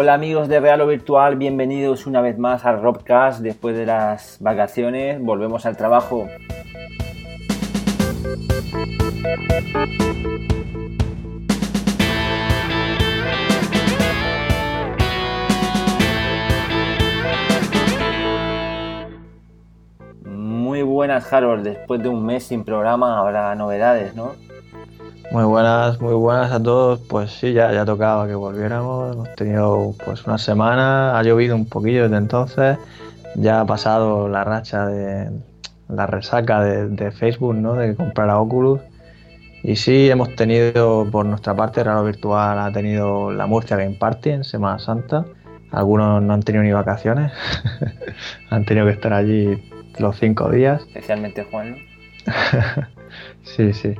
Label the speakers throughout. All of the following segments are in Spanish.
Speaker 1: Hola amigos de Real o Virtual, bienvenidos una vez más al Robcast. Después de las vacaciones, volvemos al trabajo. Muy buenas, Harold. Después de un mes sin programa habrá novedades, ¿no?
Speaker 2: Muy buenas, muy buenas a todos. Pues sí, ya, ya tocaba que volviéramos. Hemos tenido pues una semana, ha llovido un poquillo desde entonces. Ya ha pasado la racha de la resaca de, Facebook, ¿no? De comprar a Oculus. Y sí, hemos tenido por nuestra parte, Raro Virtual ha tenido la Murcia Game Party en Semana Santa. Algunos no han tenido ni vacaciones, han tenido que estar allí los cinco días.
Speaker 1: Especialmente Juan.
Speaker 2: sí, sí.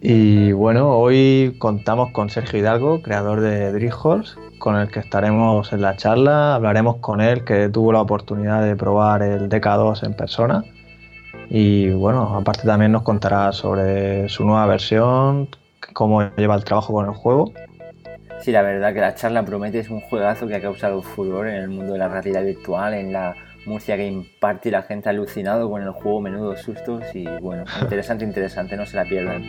Speaker 2: Y bueno, hoy contamos con Sergio Hidalgo, creador de Dreamholes, con el que estaremos en la charla. Hablaremos con él, que tuvo la oportunidad de probar el DK2 en persona. Y bueno, aparte también nos contará sobre su nueva versión, cómo lleva el trabajo con el juego.
Speaker 1: Sí, la verdad que la charla promete es un juegazo que ha causado furor en el mundo de la realidad virtual, en la Murcia Game Party, la gente alucinado con el juego, menudos sustos y bueno, interesante, interesante, no se la pierdan.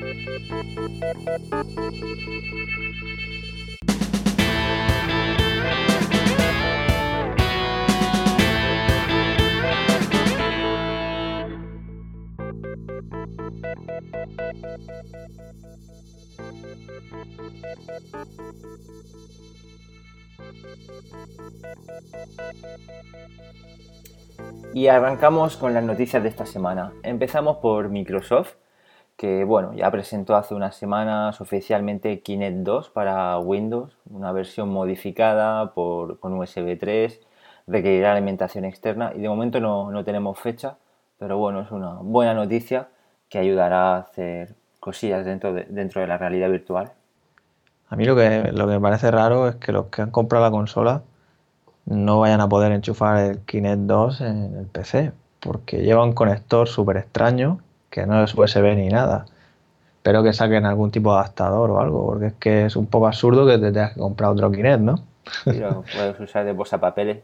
Speaker 1: Y arrancamos con las noticias de esta semana. Empezamos por Microsoft, que bueno, ya presentó hace unas semanas oficialmente Kinect 2 para Windows, una versión modificada por, con USB 3, requerirá alimentación externa y de momento no, no tenemos fecha, pero bueno, es una buena noticia que ayudará a hacer cosillas dentro de, dentro de la realidad virtual.
Speaker 2: A mí lo que, lo que me parece raro es que los que han comprado la consola no vayan a poder enchufar el Kinect 2 en el PC, porque lleva un conector súper extraño que no es USB ni nada. Espero que saquen algún tipo de adaptador o algo, porque es que es un poco absurdo que te tengas que comprar otro Kinect, ¿no?
Speaker 1: puedes usar de papeles.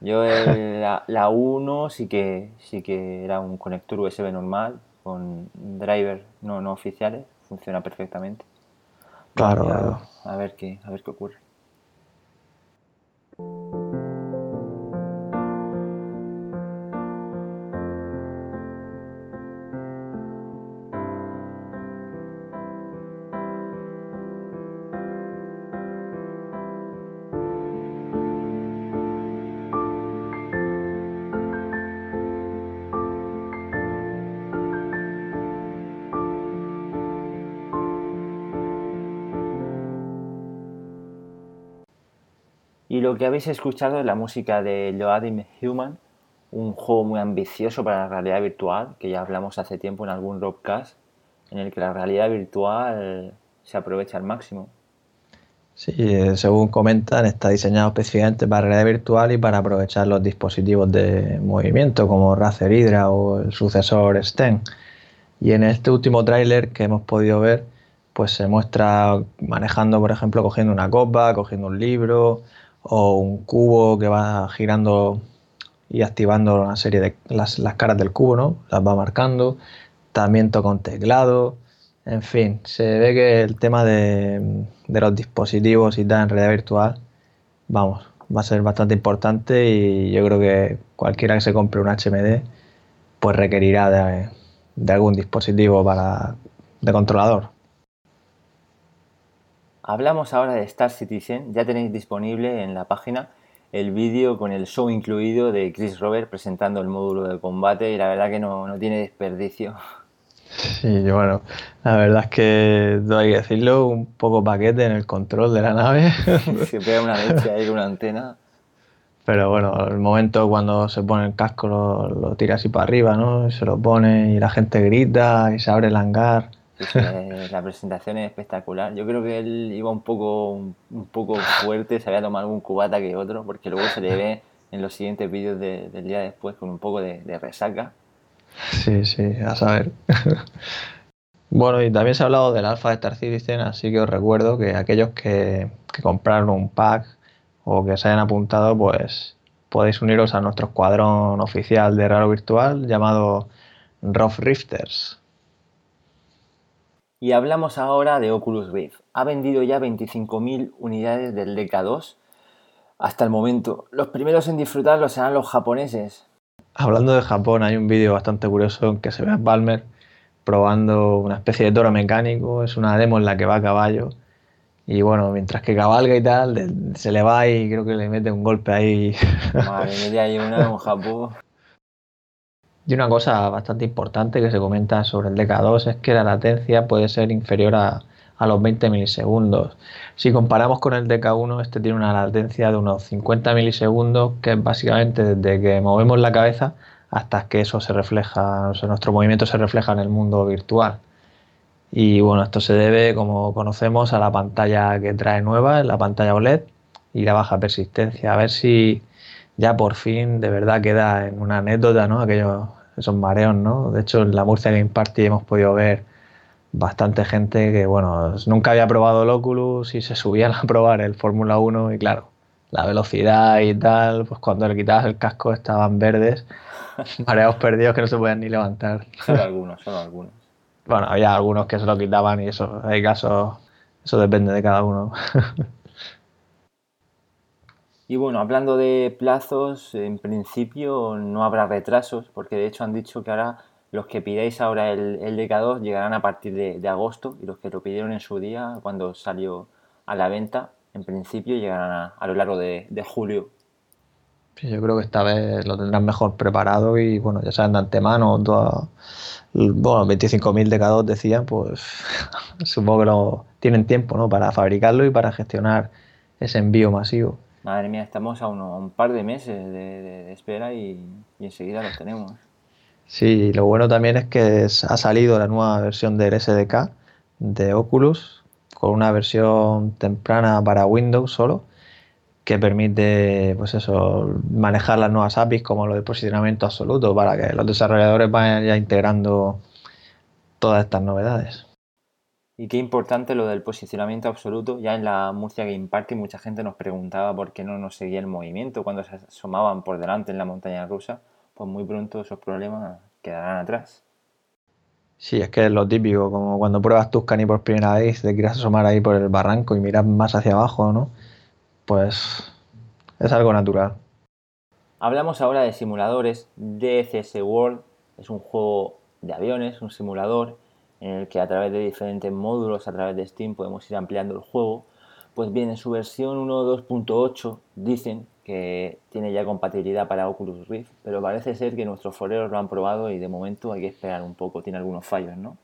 Speaker 1: Yo la 1 sí que sí que era un conector USB normal con driver no, no oficiales, funciona perfectamente.
Speaker 2: Claro, claro.
Speaker 1: A ver qué, a ver qué ocurre. Lo que habéis escuchado es la música de Loading Human, un juego muy ambicioso para la realidad virtual, que ya hablamos hace tiempo en algún Robcast, en el que la realidad virtual se aprovecha al máximo.
Speaker 2: Sí, eh, según comentan, está diseñado específicamente para realidad virtual y para aprovechar los dispositivos de movimiento como Razer Hydra o el sucesor Sten. Y en este último tráiler que hemos podido ver, pues se muestra manejando, por ejemplo, cogiendo una copa, cogiendo un libro, o un cubo que va girando y activando una serie de las, caras del cubo, ¿no? Las va marcando. También toca un teclado. En fin, se ve que el tema de, los dispositivos y tal en realidad virtual, vamos, va a ser bastante importante y yo creo que cualquiera que se compre un HMD, pues requerirá de, de algún dispositivo para, de controlador.
Speaker 1: Hablamos ahora de Star Citizen, ya tenéis disponible en la página el vídeo con el show incluido de Chris Robert presentando el módulo de combate y la verdad que no, tiene desperdicio.
Speaker 2: Sí, bueno, la verdad es que hay que decirlo, un poco paquete en el control de la nave.
Speaker 1: Se pega una leche ahí con una antena.
Speaker 2: Pero bueno, el momento cuando se pone el casco lo, lo tira así para arriba, ¿no? Se lo pone y la gente grita y se abre el hangar
Speaker 1: la presentación es espectacular. Yo creo que él iba un poco, un, poco fuerte, se había tomado algún cubata que otro, porque luego se le ve en los siguientes vídeos del día después con un poco de, resaca.
Speaker 2: Sí, sí, a saber. bueno, y también se ha hablado del de Star Citizen, así que os recuerdo que aquellos que, compraron un pack o que se hayan apuntado, pues podéis uniros a nuestro escuadrón oficial de Raro Virtual llamado Rough Rifters.
Speaker 1: Y hablamos ahora de Oculus Rift. Ha vendido ya 25.000 unidades del DK2 hasta el momento. Los primeros en disfrutarlo serán los japoneses.
Speaker 2: Hablando de Japón, hay un vídeo bastante curioso en que se ve a Balmer probando una especie de toro mecánico. Es una demo en la que va a caballo. Y bueno, mientras que cabalga y tal, se le va y creo que le mete un golpe ahí.
Speaker 1: Madre mía, hay una en Japón.
Speaker 2: Y una cosa bastante importante que se comenta sobre el DK2 es que la latencia puede ser inferior a, los 20 milisegundos. Si comparamos con el DK1, este tiene una latencia de unos 50 milisegundos, que es básicamente desde que movemos la cabeza hasta que eso se refleja, o sea, nuestro movimiento se refleja en el mundo virtual. Y bueno, esto se debe, como conocemos, a la pantalla que trae nueva, la pantalla OLED y la baja persistencia. A ver si ya por fin de verdad queda en una anécdota, ¿no? Aquellos, esos mareos, ¿no? De hecho, en la Murcia Game Party hemos podido ver bastante gente que, bueno, nunca había probado el Oculus y se subían a probar el Fórmula 1 y claro, la velocidad y tal, pues cuando le quitabas el casco estaban verdes, mareados perdidos que no se podían ni levantar.
Speaker 1: Solo algunos, solo algunos.
Speaker 2: Bueno, había algunos que se lo quitaban y eso, hay casos, eso depende de cada uno.
Speaker 1: Y bueno, hablando de plazos, en principio no habrá retrasos, porque de hecho han dicho que ahora los que pidáis ahora el, el DK2 llegarán a partir de, agosto y los que lo pidieron en su día, cuando salió a la venta, en principio llegarán a, lo largo de, julio.
Speaker 2: Yo creo que esta vez lo tendrán mejor preparado y bueno, ya saben de antemano, bueno, 25.000 DK2 decían, pues supongo que lo, tienen tiempo ¿no? para fabricarlo y para gestionar ese envío masivo.
Speaker 1: Madre mía, estamos a, un par de meses de, espera y, enseguida los tenemos.
Speaker 2: Sí, lo bueno también es que ha salido la nueva versión del SDK de Oculus con una versión temprana para Windows solo que permite pues eso manejar las nuevas APIs como lo de posicionamiento absoluto para que los desarrolladores vayan ya integrando todas estas novedades.
Speaker 1: Y qué importante lo del posicionamiento absoluto. Ya en la Murcia Game Party mucha gente nos preguntaba por qué no nos seguía el movimiento cuando se asomaban por delante en la montaña rusa. Pues muy pronto esos problemas quedarán atrás.
Speaker 2: Sí, es que es lo típico, como cuando pruebas Tuscany por primera vez, te quieres asomar ahí por el barranco y miras más hacia abajo, ¿no? Pues es algo natural.
Speaker 1: Hablamos ahora de simuladores. DCS World es un juego de aviones, un simulador en el que a través de diferentes módulos, a través de Steam, podemos ir ampliando el juego. Pues bien, en su versión 1.2.8 dicen que tiene ya compatibilidad para Oculus Rift, pero parece ser que nuestros foreros lo han probado y de momento hay que esperar un poco, tiene algunos fallos, ¿no?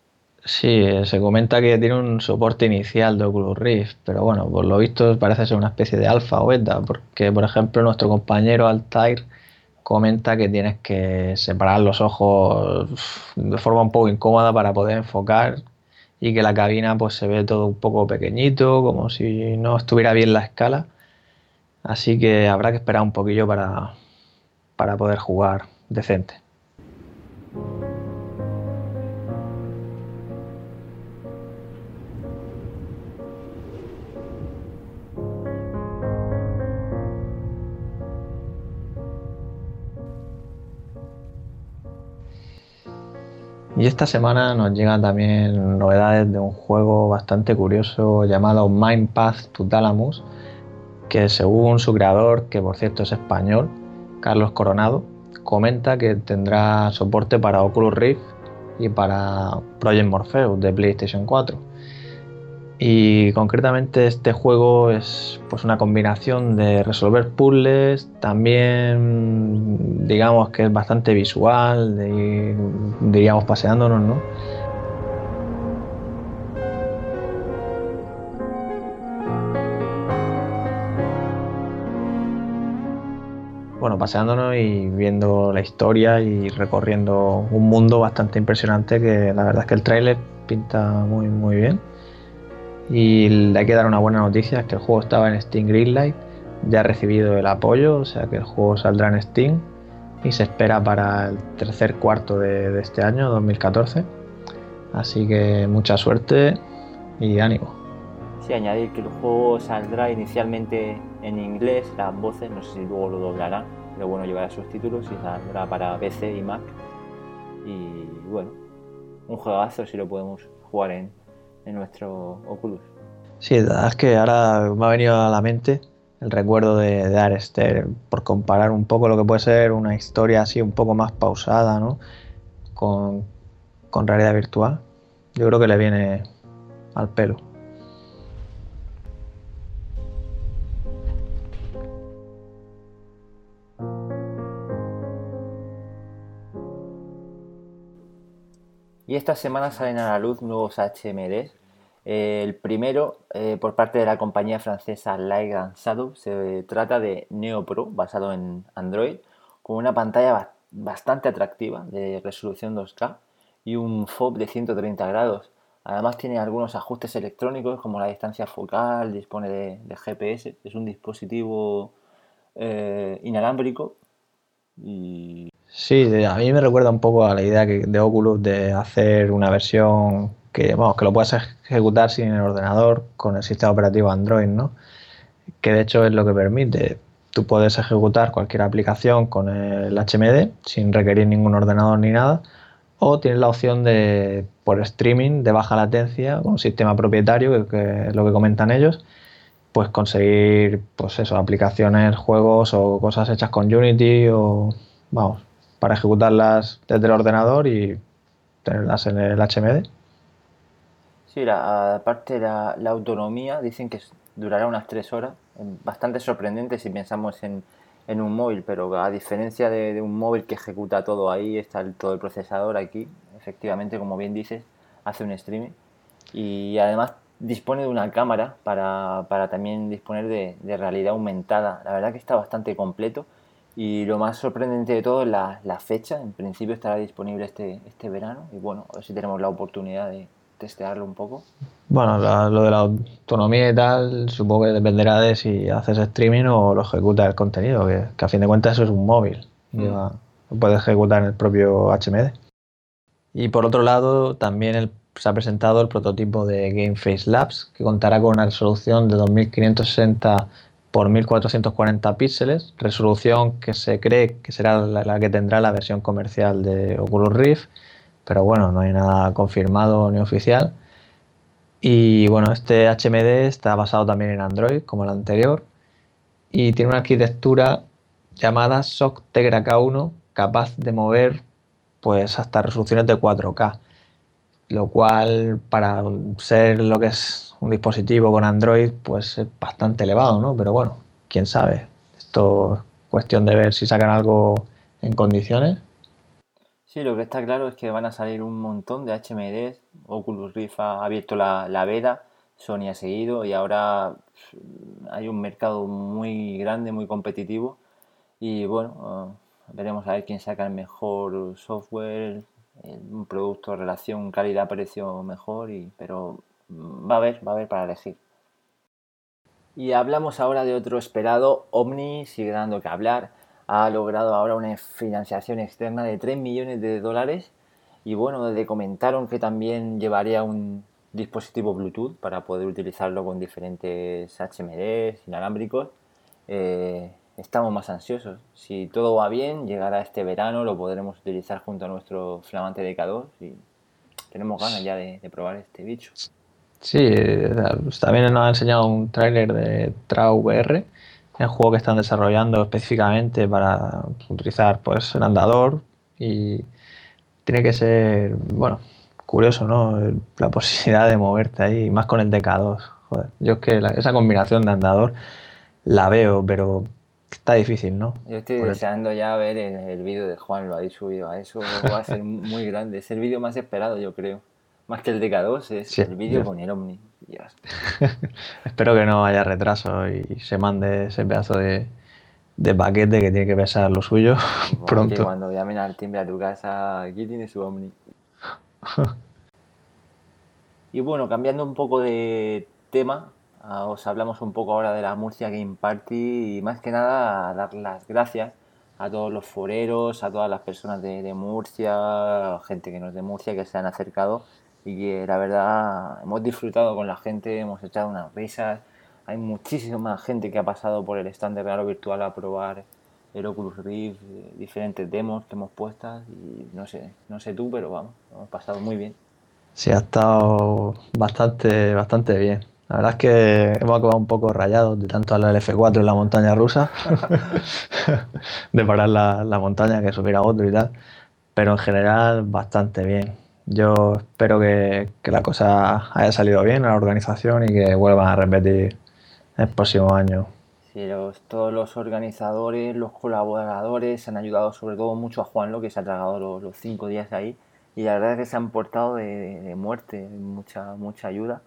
Speaker 2: Sí, se comenta que tiene un soporte inicial de Oculus Rift, pero bueno, por lo visto parece ser una especie de alfa o beta, porque por ejemplo nuestro compañero Altair comenta que tienes que separar los ojos de forma un poco incómoda para poder enfocar y que la cabina pues se ve todo un poco pequeñito, como si no estuviera bien la escala. Así que habrá que esperar un poquillo para, para poder jugar decente. Y esta semana nos llegan también novedades de un juego bastante curioso llamado Mind Path to Thalamus, que según su creador, que por cierto es español, Carlos Coronado, comenta que tendrá soporte para Oculus Rift y para Project Morpheus de PlayStation 4. Y concretamente este juego es pues una combinación de resolver puzzles, también digamos que es bastante visual, diríamos paseándonos, ¿no? Bueno, paseándonos y viendo la historia y recorriendo un mundo bastante impresionante que la verdad es que el tráiler pinta muy muy bien. Y hay que dar una buena noticia, es que el juego estaba en Steam Greenlight, ya ha recibido el apoyo, o sea que el juego saldrá en Steam y se espera para el tercer cuarto de, este año, 2014. Así que mucha suerte y ánimo.
Speaker 1: Sí, añadir que el juego saldrá inicialmente en inglés las voces, no sé si luego lo doblarán, pero bueno, llevará subtítulos y saldrá para PC y Mac. Y bueno, un juegazo si lo podemos jugar en, en nuestro Oculus.
Speaker 2: Sí, es que ahora me ha venido a la mente el recuerdo de, de Arester, por comparar un poco lo que puede ser una historia así un poco más pausada, ¿no? Con, con realidad virtual. Yo creo que le viene al pelo.
Speaker 1: Y esta semana salen a la luz nuevos HMDs. El primero, eh, por parte de la compañía francesa Light Shadow, se trata de Neo Pro, basado en Android, con una pantalla bastante atractiva de resolución 2K y un FOB de 130 grados. Además tiene algunos ajustes electrónicos como la distancia focal, dispone de, GPS, es un dispositivo eh, inalámbrico
Speaker 2: Sí, a mí me recuerda un poco a la idea de Oculus de hacer una versión que, vamos, que lo puedas ejecutar sin el ordenador con el sistema operativo Android, ¿no? Que de hecho es lo que permite. Tú puedes ejecutar cualquier aplicación con el HMD sin requerir ningún ordenador ni nada. O tienes la opción de, por streaming, de baja latencia, con un sistema propietario, que, es lo que comentan ellos, pues conseguir, pues eso, aplicaciones, juegos o cosas hechas con Unity o, vamos, para ejecutarlas desde el ordenador y tenerlas en el HMD.
Speaker 1: Sí, la, aparte de la, autonomía, dicen que durará unas tres horas. Bastante sorprendente si pensamos en, un móvil, pero a diferencia de, un móvil que ejecuta todo ahí, está todo el procesador aquí, efectivamente, como bien dices, hace un streaming. Y además dispone de una cámara para, también disponer de, de realidad aumentada. La verdad que está bastante completo y lo más sorprendente de todo es la, fecha. En principio estará disponible este, este verano. Y bueno, a ver si tenemos la oportunidad de testearlo un poco.
Speaker 2: Bueno, lo de la autonomía y tal, supongo que dependerá de si haces streaming o lo ejecuta el contenido, que, a fin de cuentas eso es un móvil. Mm. lo puedes ejecutar en el propio HMD. Y por otro lado, también se ha presentado el prototipo de Game Face Labs, que contará con una resolución de 2560 por 1440 píxeles, resolución que se cree que será la, que tendrá la versión comercial de Oculus Rift, pero bueno, no hay nada confirmado ni oficial. Y bueno, este HMD está basado también en Android, como el anterior, y tiene una arquitectura llamada SOC Tegra K1, capaz de mover pues hasta resoluciones de 4K, lo cual para ser lo que es un dispositivo con Android pues es bastante elevado, ¿no? Pero bueno, quién sabe. Esto es cuestión de ver si sacan algo en condiciones.
Speaker 1: Sí, lo que está claro es que van a salir un montón de HMDs. Oculus Rift ha abierto la, la beta, Sony ha seguido y ahora hay un mercado muy grande, muy competitivo. Y bueno, eh, veremos a ver quién saca el mejor software, un producto, relación calidad-precio mejor. Y, pero va a haber, va a haber para elegir. Y hablamos ahora de otro esperado, Omni sigue dando que hablar, ha logrado ahora una financiación externa de 3 millones de dólares y bueno, desde comentaron que también llevaría un dispositivo Bluetooth para poder utilizarlo con diferentes HMDs inalámbricos. Eh, estamos más ansiosos. Si todo va bien, llegará este verano, lo podremos utilizar junto a nuestro flamante DK2 y tenemos ganas ya de probar este bicho.
Speaker 2: Sí, eh, también nos ha enseñado un tráiler de Trau VR, el juego que están desarrollando específicamente para utilizar pues el andador y tiene que ser, bueno, curioso, ¿no? La posibilidad de moverte ahí, más con el DK2. Joder, yo es que esa combinación de andador la veo, pero está difícil, ¿no?
Speaker 1: Yo estoy deseando ya ver el, vídeo de Juan, lo habéis subido a eso, va a ser muy grande, es el vídeo más esperado, yo creo. Más que el DK2 es el vídeo con el Omni.
Speaker 2: Espero que no haya retraso y se mande ese pedazo de, paquete que tiene que pesar lo suyo pronto.
Speaker 1: cuando llamen al timbre a tu casa, aquí tiene su Omni. y bueno, cambiando un poco de tema, ah, os hablamos un poco ahora de la Murcia Game Party y más que nada dar las gracias a todos los foreros, a todas las personas de, de Murcia, gente que no es de Murcia, que se han acercado y que la verdad hemos disfrutado con la gente, hemos echado unas risas, hay muchísima gente que ha pasado por el stand de Real Virtual a probar el Oculus Rift, eh, diferentes demos que hemos puesto y no sé, no sé tú, pero vamos, hemos pasado muy bien.
Speaker 2: Sí, ha estado bastante, bastante bien. La verdad es que hemos acabado un poco rayados de tanto a la F4 en la montaña rusa, de parar la, la, montaña que subir a otro y tal, pero en general bastante bien. Yo espero que, que la cosa haya salido bien a la organización y que vuelvan a repetir el próximo año.
Speaker 1: Sí, todos los organizadores, los colaboradores han ayudado sobre todo mucho a Juanlo, que se ha tragado los, cinco días ahí, y la verdad es que se han portado de, muerte, mucha, mucha ayuda.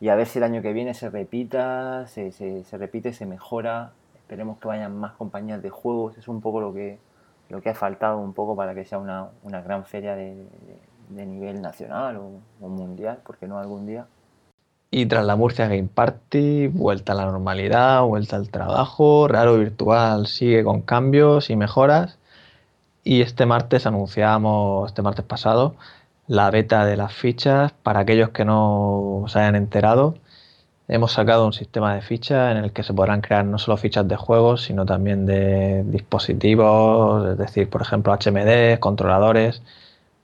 Speaker 1: Y a ver si el año que viene se repita, se, se, se, repite, se mejora. Esperemos que vayan más compañías de juegos. Es un poco lo que, lo que ha faltado un poco para que sea una, una gran feria de, de, nivel nacional o, o mundial, porque no algún día.
Speaker 2: Y tras la Murcia Game Party, vuelta a la normalidad, vuelta al trabajo, Raro Virtual sigue con cambios y mejoras. Y este martes anunciamos, este martes pasado, la beta de las fichas. Para aquellos que no se hayan enterado, hemos sacado un sistema de fichas en el que se podrán crear no solo fichas de juegos, sino también de dispositivos, es decir, por ejemplo, HMD, controladores,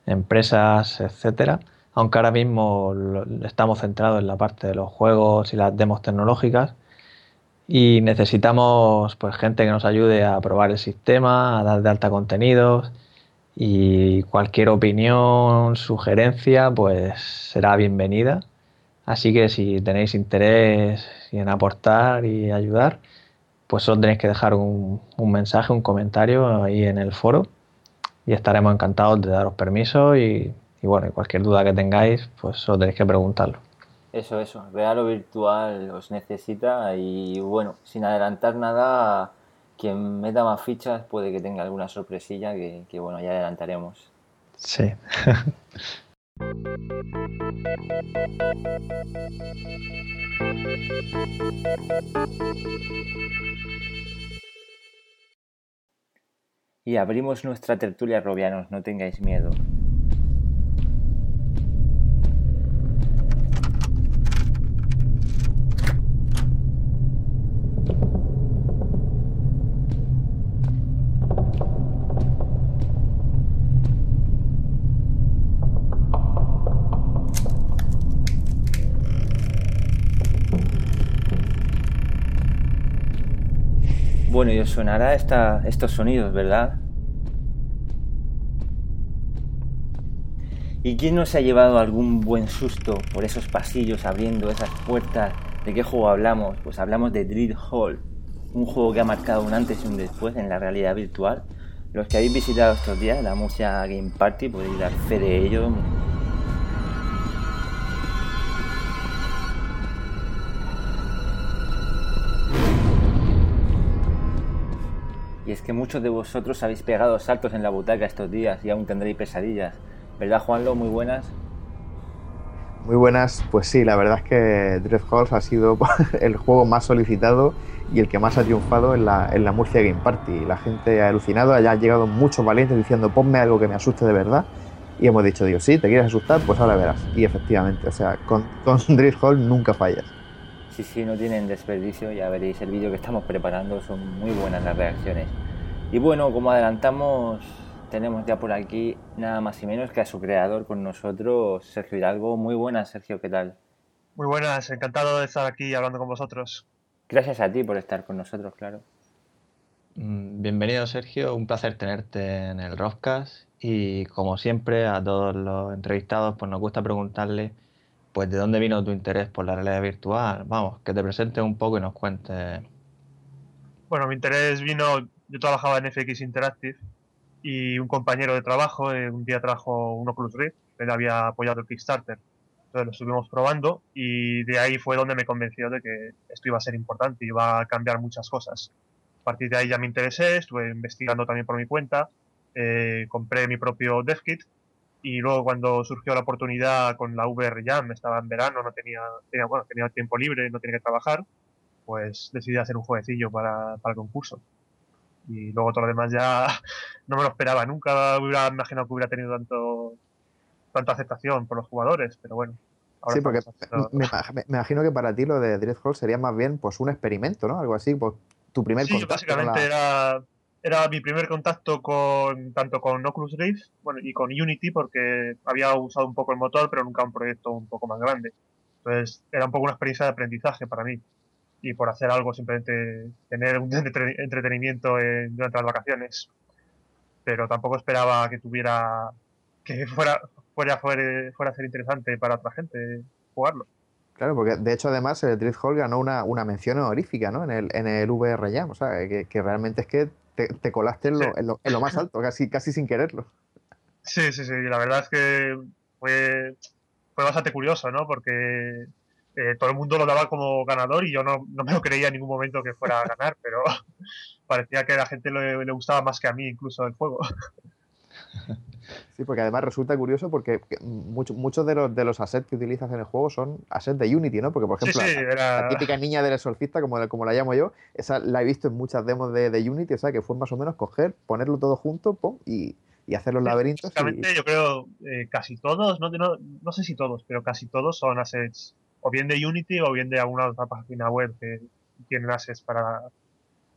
Speaker 2: empresas, etcétera. Aunque ahora mismo estamos centrados en la parte de los juegos y las demos tecnológicas. Y necesitamos pues gente que nos ayude a probar el sistema, a dar de alta contenidos. Y cualquier opinión, sugerencia pues será bienvenida. Así que si tenéis interés en aportar y ayudar, pues solo tenéis que dejar un, un mensaje, un comentario ahí en el foro y estaremos encantados de daros permiso y y bueno, cualquier duda que tengáis, pues solo tenéis que preguntarlo.
Speaker 1: Eso, eso, real o virtual os necesita y bueno, sin adelantar nada, quien meta más fichas puede que tenga alguna sorpresilla que, que bueno, ya adelantaremos.
Speaker 2: Sí.
Speaker 1: y abrimos nuestra tertulia robianos, no tengáis miedo. Bueno, sonará esta, estos sonidos, ¿verdad? ¿Y quién no se ha llevado algún buen susto por esos pasillos abriendo esas puertas? ¿De qué juego hablamos? Pues hablamos de Dread Hall, un juego que ha marcado un antes y un después en la realidad virtual. Los que habéis visitado estos días la Murcia Game Party podéis dar fe de ello. Es que muchos de vosotros habéis pegado saltos en la butaca estos días y aún tendréis pesadillas. ¿Verdad, Juanlo? Muy buenas.
Speaker 3: Muy buenas, pues sí, la verdad es que Drift Halls ha sido el juego más solicitado y el que más ha triunfado en la, en la Murcia Game Party. La gente ha alucinado, allá han llegado muchos valientes diciendo ponme algo que me asuste de verdad. Y hemos dicho, dios sí, ¿te quieres asustar? Pues ahora verás. Y efectivamente, o sea, con, con nunca fallas.
Speaker 1: Sí, sí, no tienen desperdicio, ya veréis el vídeo que estamos preparando, son muy buenas las reacciones. Y bueno, como adelantamos, tenemos ya por aquí nada más y menos que a su creador con nosotros, Sergio Hidalgo. Muy buenas, Sergio, ¿qué tal?
Speaker 4: Muy buenas, encantado de estar aquí hablando con vosotros.
Speaker 1: Gracias a ti por estar con nosotros, claro.
Speaker 2: Mm, bienvenido, Sergio, un placer tenerte en el Roscas y como siempre a todos los entrevistados pues nos gusta preguntarle pues de dónde vino tu interés por la realidad virtual. Vamos, que te presentes un poco y nos cuentes.
Speaker 4: Bueno, mi interés vino, yo trabajaba en FX Interactive y un compañero de trabajo eh, un día trajo un Oculus Rift, él había apoyado el Kickstarter. Entonces lo estuvimos probando y de ahí fue donde me convenció de que esto iba a ser importante iba a cambiar muchas cosas. A partir de ahí ya me interesé, estuve investigando también por mi cuenta, eh, compré mi propio DevKit y luego cuando surgió la oportunidad con la VR Jam, estaba en verano, no tenía, tenía, bueno, tenía tiempo libre, no tenía que trabajar, pues decidí hacer un jueguecillo para, para el concurso. Y luego todo lo demás ya no me lo esperaba, nunca hubiera imaginado que hubiera tenido tanto tanta aceptación por los jugadores, pero bueno,
Speaker 3: sí, porque me, imagino que para ti lo de Dreadhall sería más bien pues un experimento, ¿no? Algo así, pues tu primer
Speaker 4: sí, básicamente era, era mi primer contacto con tanto con Oculus Rift bueno, y con Unity porque había usado un poco el motor, pero nunca un proyecto un poco más grande. Entonces era un poco una experiencia de aprendizaje para mí y por hacer algo simplemente tener un entretenimiento durante las vacaciones. Pero tampoco esperaba que tuviera que fuera fuera fuera, fuera a ser interesante para otra gente jugarlo.
Speaker 3: Claro, porque de hecho además el Drift Hall ganó una, una mención honorífica ¿no? en, el, en el VR Jam, o sea, que, que realmente es que te, te colaste en lo, en, lo, en lo, más alto, casi, casi sin quererlo.
Speaker 4: Sí, sí, sí, la verdad es que fue, fue bastante curioso, ¿no? Porque eh, todo el mundo lo daba como ganador y yo no, no, me lo creía en ningún momento que fuera a ganar, pero parecía que a la gente le, le, gustaba más que a mí incluso el juego.
Speaker 3: Sí, porque además resulta curioso porque muchos de los, de los assets que utilizas en el juego son assets de Unity, ¿no? Porque, por ejemplo,
Speaker 4: sí, sí, era...
Speaker 3: la, típica niña del exorcista, como, como la llamo yo, esa la he visto en muchas demos de, de Unity, o sea, que fue más o menos coger, ponerlo todo junto, pum, y, y hacer los sí, laberintos.
Speaker 4: Y... yo creo eh, casi todos, no, no, no sé si todos, pero casi todos son assets o bien de Unity o bien de alguna otra página web que tienen assets para,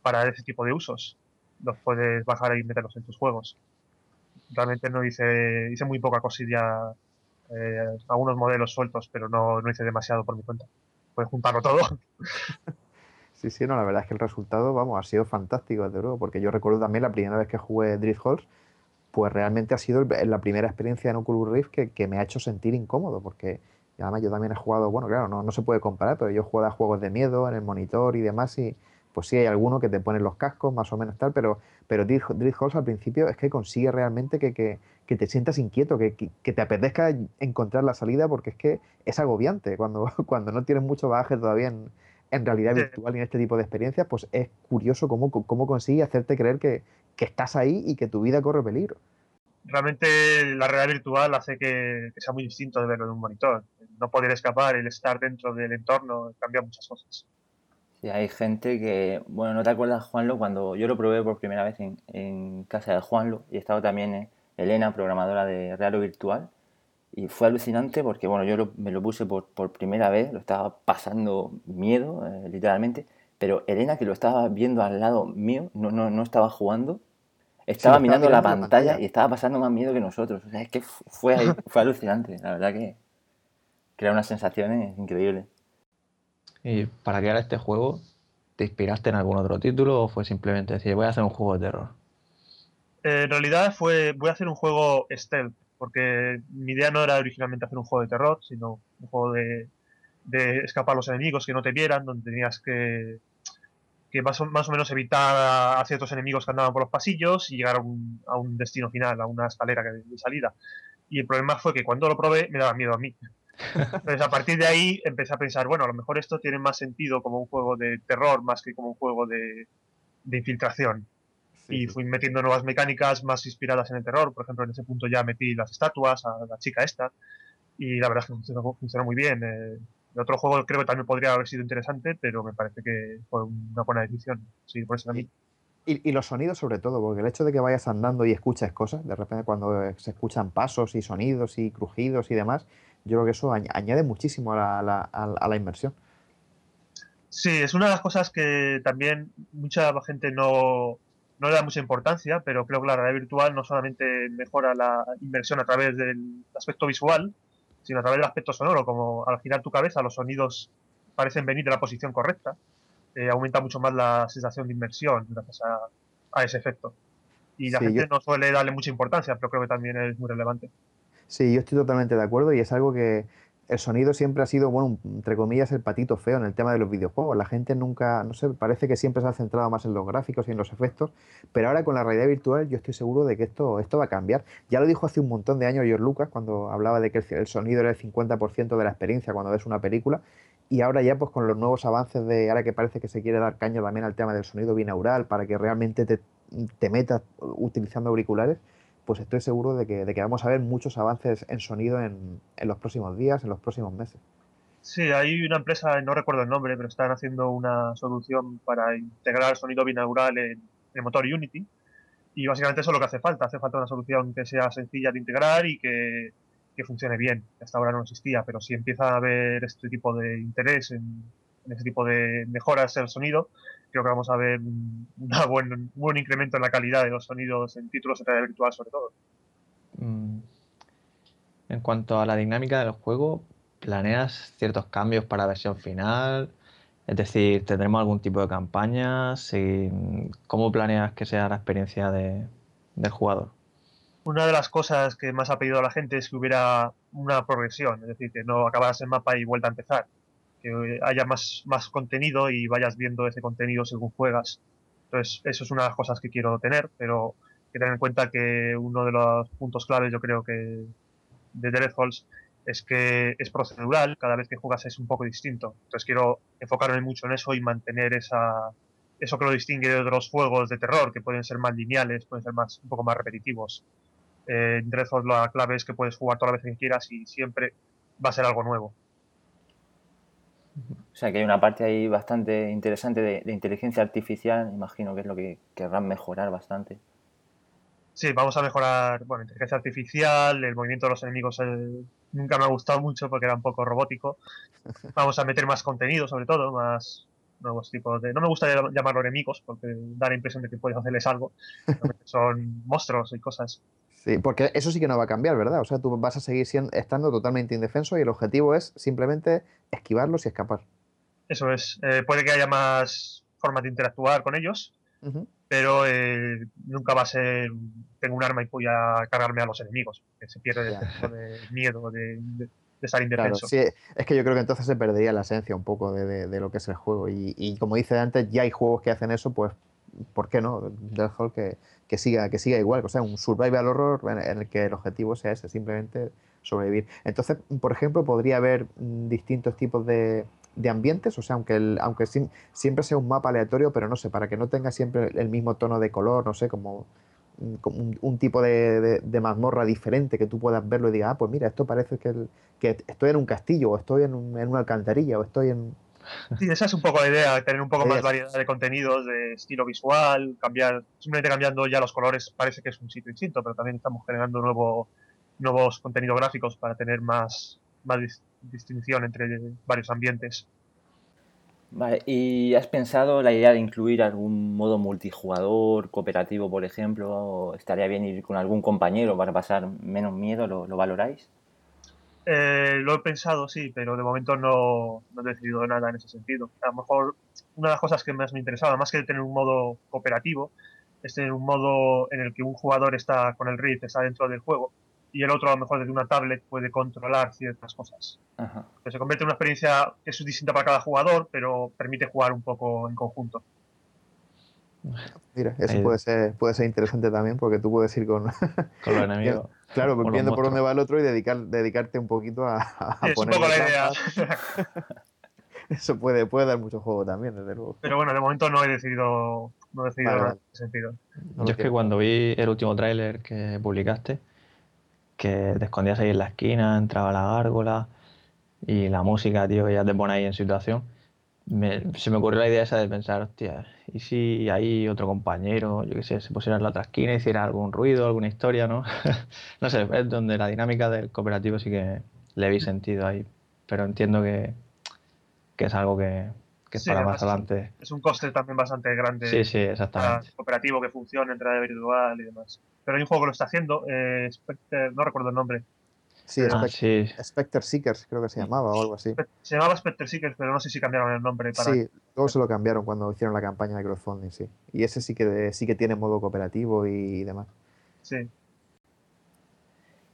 Speaker 4: para ese tipo de usos. Los puedes bajar y meterlos en tus juegos. Realmente no hice, hice muy poca cosilla, eh, algunos modelos sueltos, pero no, no hice demasiado por mi cuenta. Puedes juntarlo todo.
Speaker 3: Sí, sí, no, la verdad es que el resultado, vamos, ha sido fantástico, desde luego, porque yo recuerdo también la primera vez que jugué Drift Halls, pues realmente ha sido la primera experiencia en Oculus Rift que, que me ha hecho sentir incómodo, porque además yo también he jugado, bueno, claro, no, no se puede comparar, pero yo he jugado juegos de miedo en el monitor y demás y pues sí hay alguno que te ponen los cascos más o menos tal, pero, pero Drift Halls al principio es que consigue realmente que, que, que te sientas inquieto, que, que, te apetezca encontrar la salida porque es que es agobiante cuando, cuando no tienes mucho bagaje todavía en, en realidad sí. virtual y en este tipo de experiencias, pues es curioso cómo, cómo consigue hacerte creer que, que estás ahí y que tu vida corre peligro
Speaker 4: realmente la realidad virtual hace que, que, sea muy distinto de verlo en un monitor. No poder escapar, el estar dentro del entorno, cambia muchas cosas.
Speaker 1: Sí, hay gente que, bueno, ¿no te acuerdas, Juanlo? Cuando yo lo probé por primera vez en, en casa de Juanlo y estaba también eh, Elena, programadora de Real Virtual, y fue alucinante porque, bueno, yo lo, me lo puse por, por, primera vez, lo estaba pasando miedo, eh, literalmente, pero Elena, que lo estaba viendo al lado mío, no, no, no estaba jugando, estaba sí, mirando, la, pantalla la, pantalla y estaba pasando más miedo que nosotros. O sea, es que fue, fue alucinante. La verdad que, era unas sensaciones increíbles.
Speaker 2: ¿Y para crear este juego, te inspiraste en algún otro título o fue simplemente decir, voy a hacer un juego de terror?
Speaker 4: Eh, en realidad fue, voy a hacer un juego stealth, porque mi idea no era originalmente hacer un juego de terror, sino un juego de, de escapar a los enemigos, que no te vieran, donde tenías que que más o, más o, menos evitar a ciertos enemigos que andaban por los pasillos y llegar a un, a un destino final, a una escalera de salida. Y el problema fue que cuando lo probé me daba miedo a mí. Entonces a partir de ahí empecé a pensar, bueno, a lo mejor esto tiene más sentido como un juego de terror más que como un juego de, de infiltración. Sí, y fui metiendo nuevas mecánicas más inspiradas en el terror. Por ejemplo, en ese punto ya metí las estatuas, a la chica esta. Y la verdad es que funcionó, funcionó muy bien. Eh, el otro juego creo que también podría haber sido interesante, pero me parece que fue una buena decisión. Sí, por eso mí.
Speaker 3: Y, y, los sonidos sobre todo, porque el hecho de que vayas andando y escuches cosas, de repente cuando se escuchan pasos y sonidos y crujidos y demás, yo creo que eso añade muchísimo a la, a la, a la inmersión.
Speaker 4: Sí, es una de las cosas que también mucha gente no, no le da mucha importancia, pero creo que la realidad virtual no solamente mejora la inversión a través del aspecto visual, sino a través del aspecto sonoro, como al girar tu cabeza los sonidos parecen venir de la posición correcta, eh, aumenta mucho más la sensación de inmersión gracias a, a ese efecto. Y la sí, gente yo... no suele darle mucha importancia, pero creo que también es muy relevante.
Speaker 3: Sí, yo estoy totalmente de acuerdo y es algo que el sonido siempre ha sido, bueno, entre comillas, el patito feo en el tema de los videojuegos. La gente nunca, no sé, parece que siempre se ha centrado más en los gráficos y en los efectos, pero ahora con la realidad virtual yo estoy seguro de que esto, esto va a cambiar. Ya lo dijo hace un montón de años George Lucas cuando hablaba de que el, sonido era el 50% de la experiencia cuando ves una película, y ahora ya pues con los nuevos avances de, ahora que parece que se quiere dar caña también al tema del sonido binaural para que realmente te, te metas utilizando auriculares, pues estoy seguro de que, de que, vamos a ver muchos avances en sonido en, en, los próximos días, en los próximos meses.
Speaker 4: Sí, hay una empresa, no recuerdo el nombre, pero están haciendo una solución para integrar sonido binaural en el motor Unity. Y básicamente eso es lo que hace falta. Hace falta una solución que sea sencilla de integrar y que, que funcione bien. Hasta ahora no existía, pero si empieza a haber este tipo de interés en, ese tipo de mejoras en el sonido, creo que vamos a ver un, buen, buen incremento en la calidad de los sonidos en títulos de realidad virtual sobre todo.
Speaker 2: Mm. En cuanto a la dinámica del juego, ¿planeas ciertos cambios para la versión final? Es decir, ¿tendremos algún tipo de campaña? ¿Cómo planeas que sea la experiencia del jugador?
Speaker 4: Una de las cosas que más ha pedido la gente es que hubiera una progresión, es decir, que no acabaras el mapa y vuelta a empezar, que haya más, más contenido y vayas viendo ese contenido según juegas. Entonces, eso es una de las cosas que quiero tener, pero hay que tener en cuenta que uno de los puntos claves, yo creo que de Death es que es procedural, cada vez que juegas es un poco distinto. Entonces quiero enfocarme mucho en eso y mantener esa, eso que lo distingue de otros juegos de terror, que pueden ser más lineales, pueden ser más, un poco más repetitivos. Eh, en Dreadfall la clave es que puedes jugar todas las veces que quieras y siempre va a ser algo nuevo.
Speaker 1: O sea que hay una parte ahí bastante interesante de, inteligencia artificial, imagino que es lo que querrán mejorar bastante.
Speaker 4: Sí, vamos a mejorar, bueno, inteligencia artificial, el movimiento de los enemigos nunca me ha gustado mucho porque era un poco robótico. Vamos a meter más contenido, sobre todo, más nuevos tipos de... No me gusta llamarlo enemigos porque da la impresión de que puedes hacerles algo. Son monstruos y cosas.
Speaker 3: Sí, porque eso sí que no va a cambiar, ¿verdad? O sea, tú vas a seguir siendo, estando totalmente indefenso y el objetivo es simplemente esquivarlos y escapar.
Speaker 4: Eso es. Eh, puede que haya más formas de interactuar con ellos, pero eh, nunca va a ser tengo un arma y voy a cargarme a los enemigos, que se pierde el miedo de, estar indefenso.
Speaker 3: sí, es que yo creo que entonces se perdería la esencia un poco de, lo que es el juego y, como dice antes, ya hay juegos que hacen eso, pues ¿por qué no? Death que, que, siga, que siga igual, o sea, un survival horror en, el que el objetivo sea ese, simplemente sobrevivir. Entonces, por ejemplo, podría haber mm, distintos tipos de, de ambientes, o sea, aunque, el, aunque siempre sea un mapa aleatorio, pero no sé, para que no tenga siempre el mismo tono de color, no sé, como, un, tipo de, mazmorra diferente que tú puedas verlo y digas, ah, pues mira, esto parece que, que estoy en un castillo, o estoy en, una alcantarilla, o estoy en...
Speaker 4: Sí, esa es un poco la idea, tener un poco más variedad de contenidos, de estilo visual, cambiar, simplemente cambiando ya los colores parece que es un sitio distinto, pero también estamos generando nuevo, nuevos contenidos gráficos para tener más, más distinción entre varios ambientes.
Speaker 1: Vale, ¿y has pensado la idea de incluir algún modo multijugador, cooperativo, por ejemplo? ¿O estaría bien ir con algún compañero para pasar menos miedo? ¿Lo, valoráis?
Speaker 4: Eh, lo he pensado, sí, pero de momento no, no, he decidido nada en ese sentido. A lo mejor una de las cosas que más me interesaba, más que tener un modo cooperativo, es tener un modo en el que un jugador está con el Rift, está dentro del juego, y el otro a lo mejor desde una tablet puede controlar ciertas cosas. se convierte en una experiencia que es distinta para cada jugador, pero permite jugar un poco en conjunto.
Speaker 3: Mira, eso puede ser, puede ser interesante también porque tú puedes ir con,
Speaker 2: con los enemigos.
Speaker 3: claro, viendo por dónde va el otro y dedicar, dedicarte un poquito a,
Speaker 4: es un poco la idea.
Speaker 3: eso puede, puede dar mucho juego también, desde luego.
Speaker 4: Pero bueno, de momento no he decidido, no he decidido nada en ese sentido.
Speaker 2: Yo es que cuando vi el último tráiler que publicaste, que te escondías ahí en la esquina, entraba la gárgola y la música, tío, que ya te pone ahí en situación. se me ocurrió la idea esa de pensar, hostia, ¿y si hay otro compañero, yo qué sé, se pusiera en la otra esquina, hiciera algún ruido, alguna historia, ¿no? no sé, es donde la dinámica del cooperativo sí que le vi sentido ahí, pero entiendo que, que es algo que, que es para más adelante.
Speaker 4: Es un coste también bastante grande.
Speaker 2: Sí, sí, exactamente.
Speaker 4: Cooperativo que funcione entre realidad virtual y demás pero hay un juego que lo está haciendo, eh, no recuerdo el nombre.
Speaker 3: Sí, ah, Spectre, Seekers creo que se llamaba o algo así.
Speaker 4: Se llamaba Spectre Seekers, pero no sé si cambiaron el nombre. Para...
Speaker 3: Sí, luego se lo cambiaron cuando hicieron la campaña de crowdfunding, sí. Y ese sí que, sí que tiene modo cooperativo y demás.
Speaker 4: Sí.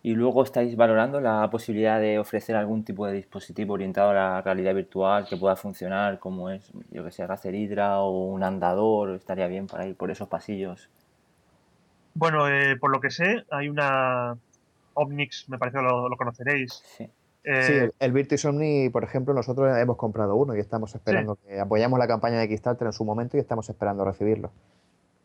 Speaker 1: Y luego estáis valorando la posibilidad de ofrecer algún tipo de dispositivo orientado a la realidad virtual que pueda funcionar, como es, yo que sé, Racer Hydra o un andador, estaría bien para ir por esos pasillos
Speaker 4: bueno, eh, por lo que sé, hay una Omnix, me parece que lo, conoceréis.
Speaker 3: Sí. Eh, el, Virtus Omni, por ejemplo, nosotros hemos comprado uno y estamos esperando que apoyamos la campaña de Kickstarter en su momento y estamos esperando recibirlo.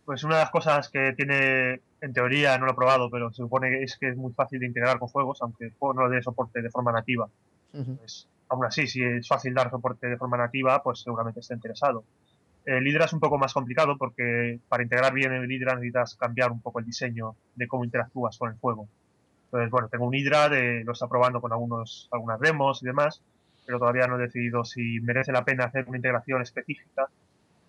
Speaker 4: Pues una de las cosas que tiene, en teoría, no lo he probado, pero se supone que es que es muy fácil de integrar con juegos, aunque el juego no lo dé soporte de forma nativa. pues, aún así, si es fácil dar soporte de forma nativa, pues seguramente esté interesado. El Hydra es un poco más complicado porque para integrar bien el Hydra necesitas cambiar un poco el diseño de cómo interactúas con el juego. Entonces, bueno, tengo un Hydra, de, lo está probando con algunos, algunas demos y demás, pero todavía no he decidido si merece la pena hacer una integración específica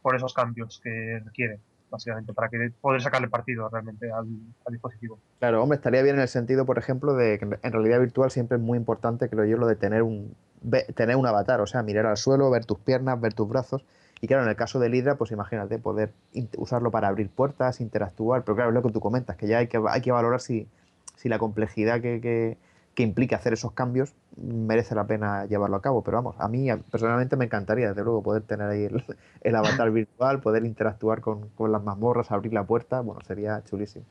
Speaker 4: por esos cambios que requiere, básicamente, para que poder sacarle partido realmente al, dispositivo.
Speaker 3: Claro, hombre, estaría bien en el sentido, por ejemplo, de que en realidad virtual siempre es muy importante, creo yo, lo de tener un, tener un avatar, o sea, mirar al suelo, ver tus piernas, ver tus brazos. Y claro, en el caso del Hydra, pues imagínate, poder usarlo para abrir puertas, interactuar, pero claro, es lo que tú comentas, que ya hay que, hay que valorar si, si la complejidad que, que, implica hacer esos cambios merece la pena llevarlo a cabo. Pero vamos, a mí personalmente me encantaría, desde luego, poder tener ahí el, avatar virtual, poder interactuar con, con, las mazmorras, abrir la puerta, bueno, sería chulísimo.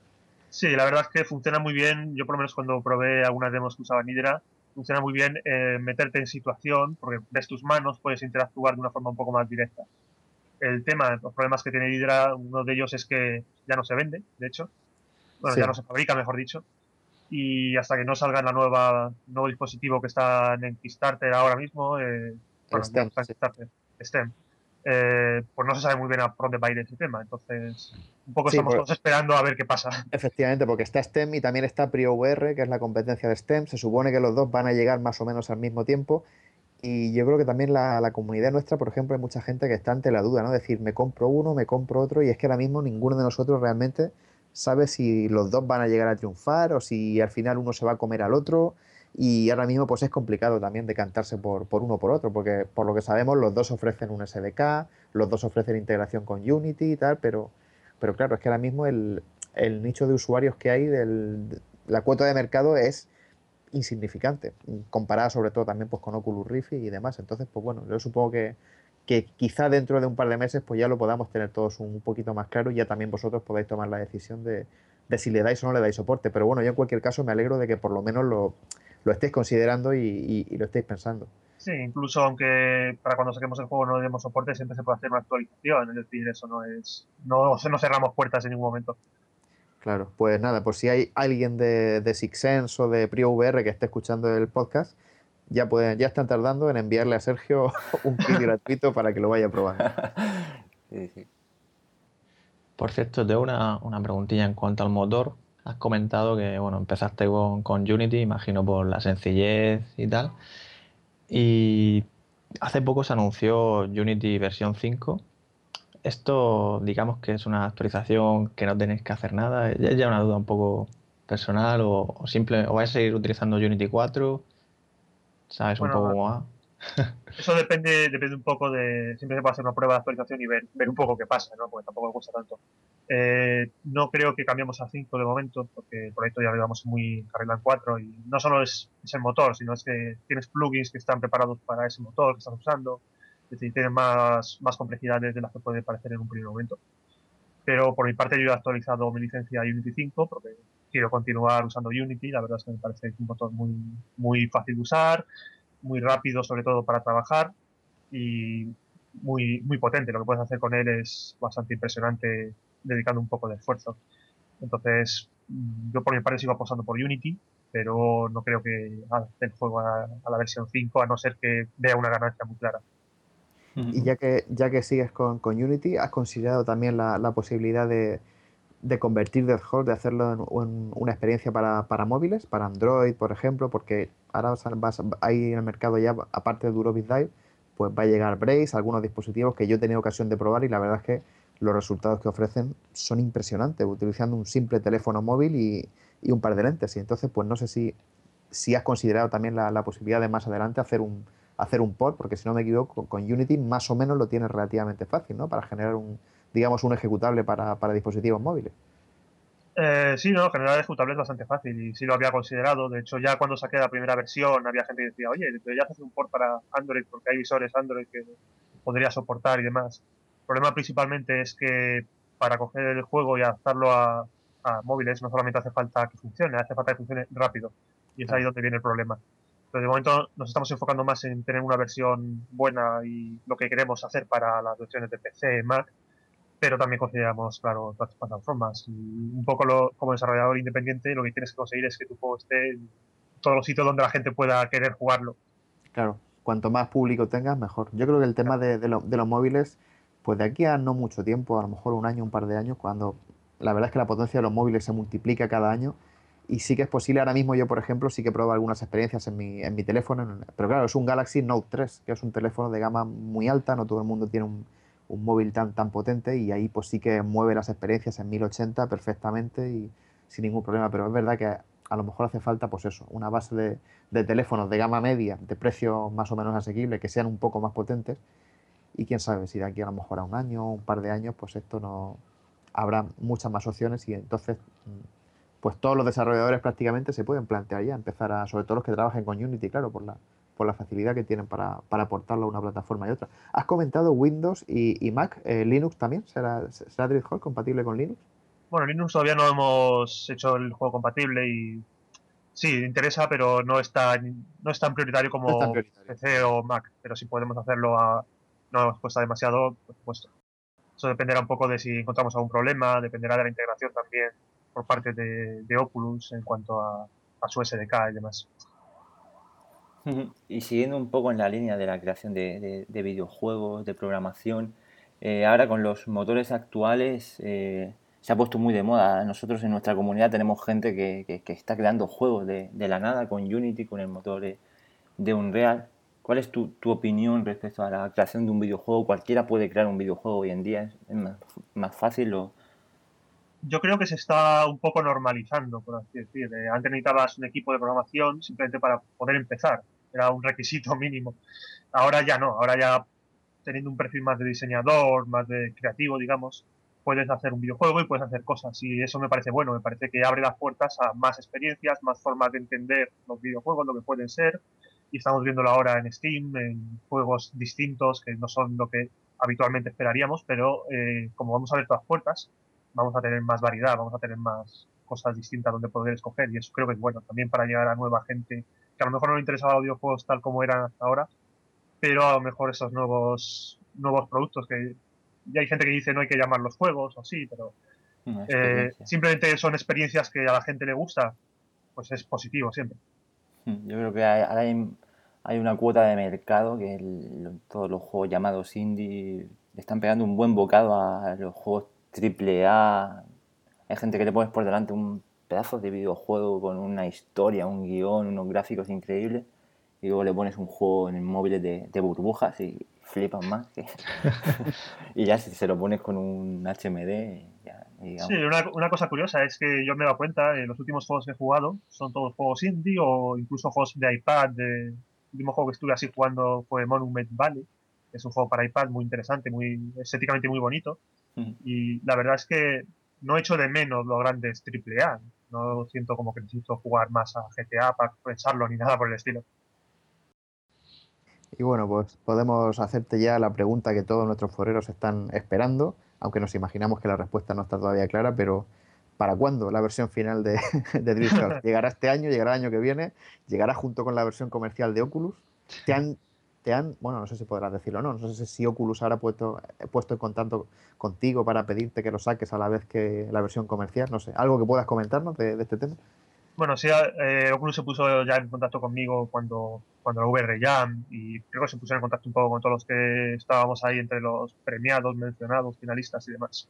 Speaker 4: Sí, la verdad es que funciona muy bien. Yo por lo menos cuando probé algunas demos que usaba Hydra, funciona muy bien eh, meterte en situación, porque ves tus manos, puedes interactuar de una forma un poco más directa. El tema, los problemas que tiene Hydra, uno de ellos es que ya no se vende, de hecho. Bueno, ya no se fabrica, mejor dicho. Y hasta que no salga la nueva nuevo dispositivo que está en Kickstarter ahora mismo, eh, bueno, STEM, STEM eh, pues no se sabe muy bien a por dónde va a ir ese tema. Entonces, un poco estamos todos esperando a ver qué pasa.
Speaker 3: Efectivamente, porque está STEM y también está PrioVR, que es la competencia de STEM. Se supone que los dos van a llegar más o menos al mismo tiempo. Y yo creo que también la, la, comunidad nuestra, por ejemplo, hay mucha gente que está ante la duda, ¿no? Decir, me compro uno, me compro otro, y es que ahora mismo ninguno de nosotros realmente sabe si los dos van a llegar a triunfar o si al final uno se va a comer al otro. Y ahora mismo pues es complicado también decantarse por, por uno o por otro, porque por lo que sabemos los dos ofrecen un SDK, los dos ofrecen integración con Unity y tal, pero, pero claro, es que ahora mismo el, el nicho de usuarios que hay, del, la cuota de mercado es insignificante, comparada sobre todo también pues con Oculus Rift y demás. Entonces, pues bueno, yo supongo que, que quizá dentro de un par de meses pues ya lo podamos tener todos un poquito más claro y ya también vosotros podáis tomar la decisión de, de si le dais o no le dais soporte. Pero bueno, yo en cualquier caso me alegro de que por lo menos lo, lo estéis considerando y, lo estéis pensando.
Speaker 4: Sí, incluso aunque para cuando saquemos el juego no le demos soporte, siempre se puede hacer una actualización, es decir, eso no es. No, no cerramos puertas en ningún momento.
Speaker 3: Claro, pues nada, por si hay alguien de, de Sixsense o de PrioVR que esté escuchando el podcast, ya pueden, ya están tardando en enviarle a Sergio un kit gratuito para que lo vaya a probar. Sí, sí.
Speaker 2: Por cierto, tengo una, una preguntilla en cuanto al motor has comentado que bueno, empezaste con, con, Unity, imagino por la sencillez y tal. Y hace poco se anunció Unity versión 5. Esto, digamos que es una actualización que no tenéis que hacer nada. Es ya una duda un poco personal o, simple. ¿O vais a seguir utilizando Unity 4? ¿Sabes un poco cómo va?
Speaker 4: Eso depende, depende un poco de. Siempre se puede hacer una prueba de actualización y ver, ver un poco qué pasa, ¿no? Porque tampoco me gusta tanto. Eh, no creo que cambiemos a 5 de momento, porque el proyecto ya lo llevamos muy carrera en 4 y no solo es, el motor, sino es que tienes plugins que están preparados para ese motor que estás usando, es decir, tienen más, más complejidades de las que puede parecer en un primer momento. Pero por mi parte yo he actualizado mi licencia a Unity 5 porque quiero continuar usando Unity, la verdad es que me parece un motor muy, muy fácil de usar, muy rápido sobre todo para trabajar y muy, muy potente. Lo que puedes hacer con él es bastante impresionante dedicando un poco de esfuerzo. Entonces, mm, yo por mi parte sigo apostando por Unity, pero no creo que adapte el juego a, la versión 5, a no ser que vea una ganancia muy clara.
Speaker 3: Y ya que, ya que sigues con, con Unity, ¿has considerado también la, la posibilidad de, de convertir Death Horse, de hacerlo en, una experiencia para, para, móviles, para Android, por ejemplo, porque ahora vas, hay en el mercado ya, aparte de Duro Dive, pues va a llegar Brace, algunos dispositivos que yo he tenido ocasión de probar y la verdad es que los resultados que ofrecen son impresionantes, utilizando un simple teléfono móvil y, y un par de lentes. Y entonces, pues no sé si, si has considerado también la, la, posibilidad de más adelante hacer un, hacer un port, porque si no me equivoco, con Unity más o menos lo tienes relativamente fácil, ¿no? Para generar un, digamos, un ejecutable para, para dispositivos móviles.
Speaker 4: Eh, sí, no, generar ejecutable es bastante fácil y sí lo había considerado. De hecho, ya cuando saqué la primera versión, había gente que decía, oye, ya hacer un port para Android porque hay visores Android que podría soportar y demás. El problema principalmente es que para coger el juego y adaptarlo a, a móviles no solamente hace falta que funcione, hace falta que funcione rápido. Y es ahí donde viene el problema. Pero de momento nos estamos enfocando más en tener una versión buena y lo que queremos hacer para las versiones de PC, Mac, pero también consideramos, claro, otras plataformas. Y un poco como desarrollador independiente, lo que tienes que conseguir es que tu juego esté en todos los sitios donde la gente pueda querer jugarlo.
Speaker 3: Claro, cuanto más público tengas, mejor. Yo creo que el tema de, de, de los móviles, pues de aquí a no mucho tiempo, a lo mejor un año, un par de años, cuando la verdad es que la potencia de los móviles se multiplica cada año y sí que es posible, ahora mismo yo, por ejemplo, sí que probado algunas experiencias en mi teléfono, pero claro, es un Galaxy Note 3, que es un teléfono de gama muy alta, no todo el mundo tiene un, un móvil tan, tan potente y ahí pues sí que mueve las experiencias en 1080 perfectamente y sin ningún problema, pero es verdad que a lo mejor hace falta pues eso, una base de, de teléfonos de gama media, de precio más o menos asequible, que sean un poco más potentes. Y quién sabe si de aquí a lo mejor a un año un par de años pues esto no habrá muchas más opciones y entonces pues todos los desarrolladores prácticamente se pueden plantear ya empezar a, sobre todo los que trabajen con Unity, claro, por la, por la facilidad que tienen para, para aportarlo a una plataforma y otra. Has comentado Windows y, Mac, eh, Linux también, ¿será, será Dreadhawk compatible con Linux?
Speaker 4: Bueno, Linux todavía no hemos hecho el juego compatible y sí, interesa, pero no es tan, no es tan prioritario como PC o Mac, pero si podemos hacerlo a, no nos cuesta demasiado, por supuesto. Eso dependerá un poco de si encontramos algún problema, dependerá de la integración también por parte de, Oculus en cuanto a, su SDK y demás.
Speaker 1: Y siguiendo un poco en la línea de la creación de, videojuegos, de programación, eh, ahora con los motores actuales eh, se ha puesto muy de moda. Nosotros en nuestra comunidad tenemos gente que, está creando juegos de, la nada con Unity, con el motor de Unreal. ¿Cuál es tu, opinión respecto a la creación de un videojuego? ¿Cualquiera puede crear un videojuego hoy en día? ¿Es más, más fácil o...?
Speaker 4: yo creo que se está un poco normalizando, por así decir. Eh, antes necesitabas un equipo de programación simplemente para poder empezar. Era un requisito mínimo. Ahora ya no. Ahora ya teniendo un perfil más de diseñador, más de creativo, digamos, puedes hacer un videojuego y puedes hacer cosas. Y eso me parece bueno. Me parece que abre las puertas a más experiencias, más formas de entender los videojuegos, lo que pueden ser. Y estamos viéndolo ahora en Steam, en juegos distintos que no son lo que habitualmente esperaríamos, pero eh, como vamos a ver todas puertas, vamos a tener más variedad, vamos a tener más cosas distintas donde poder escoger y eso creo que es bueno también para llegar a nueva gente que a lo mejor no le interesaba los videojuegos tal como eran hasta ahora, pero a lo mejor esos nuevos nuevos productos que ya hay gente que dice no hay que llamarlos juegos o sí, pero eh, simplemente son experiencias que a la gente le gusta, pues es positivo siempre.
Speaker 1: Hmm, yo creo que hay, hay, una cuota de mercado que todos los juegos llamados indie están pegando un buen bocado a los juegos triple A. Hay gente que te pones por delante un pedazo de videojuego con una historia, un guion, unos gráficos increíbles y luego le pones un juego en móviles de, de burbujas y flipan más. y ya si se lo pones con un HMD, ya,
Speaker 4: Sí, una, una, cosa curiosa es que yo me he dado cuenta, en los últimos juegos que he jugado son todos juegos indie o incluso juegos de iPad. De, el último juego que estuve así jugando fue Monument Valley, que es un juego para iPad muy interesante, muy estéticamente muy bonito. Y la verdad es que no echo de menos los grandes AAA. No siento como que necesito jugar más a GTA para pensarlo ni nada por el estilo.
Speaker 3: Y bueno, pues podemos hacerte ya la pregunta que todos nuestros foreros están esperando, aunque nos imaginamos que la respuesta no está todavía clara, pero ¿para cuándo la versión final de, de ¿Llegará este año? ¿Llegará el año que viene? ¿Llegará junto con la versión comercial de Oculus? ¿Te han bueno, no sé si podrás decirlo o no, no sé si Oculus ahora ha puesto, puesto en contacto contigo para pedirte que lo saques a la vez que la versión comercial, no sé, algo que puedas comentarnos de, este tema.
Speaker 4: Bueno, sí, eh, Oculus se puso ya en contacto conmigo cuando, cuando la VR Jam y creo que se pusieron en contacto un poco con todos los que estábamos ahí entre los premiados, mencionados, finalistas y demás.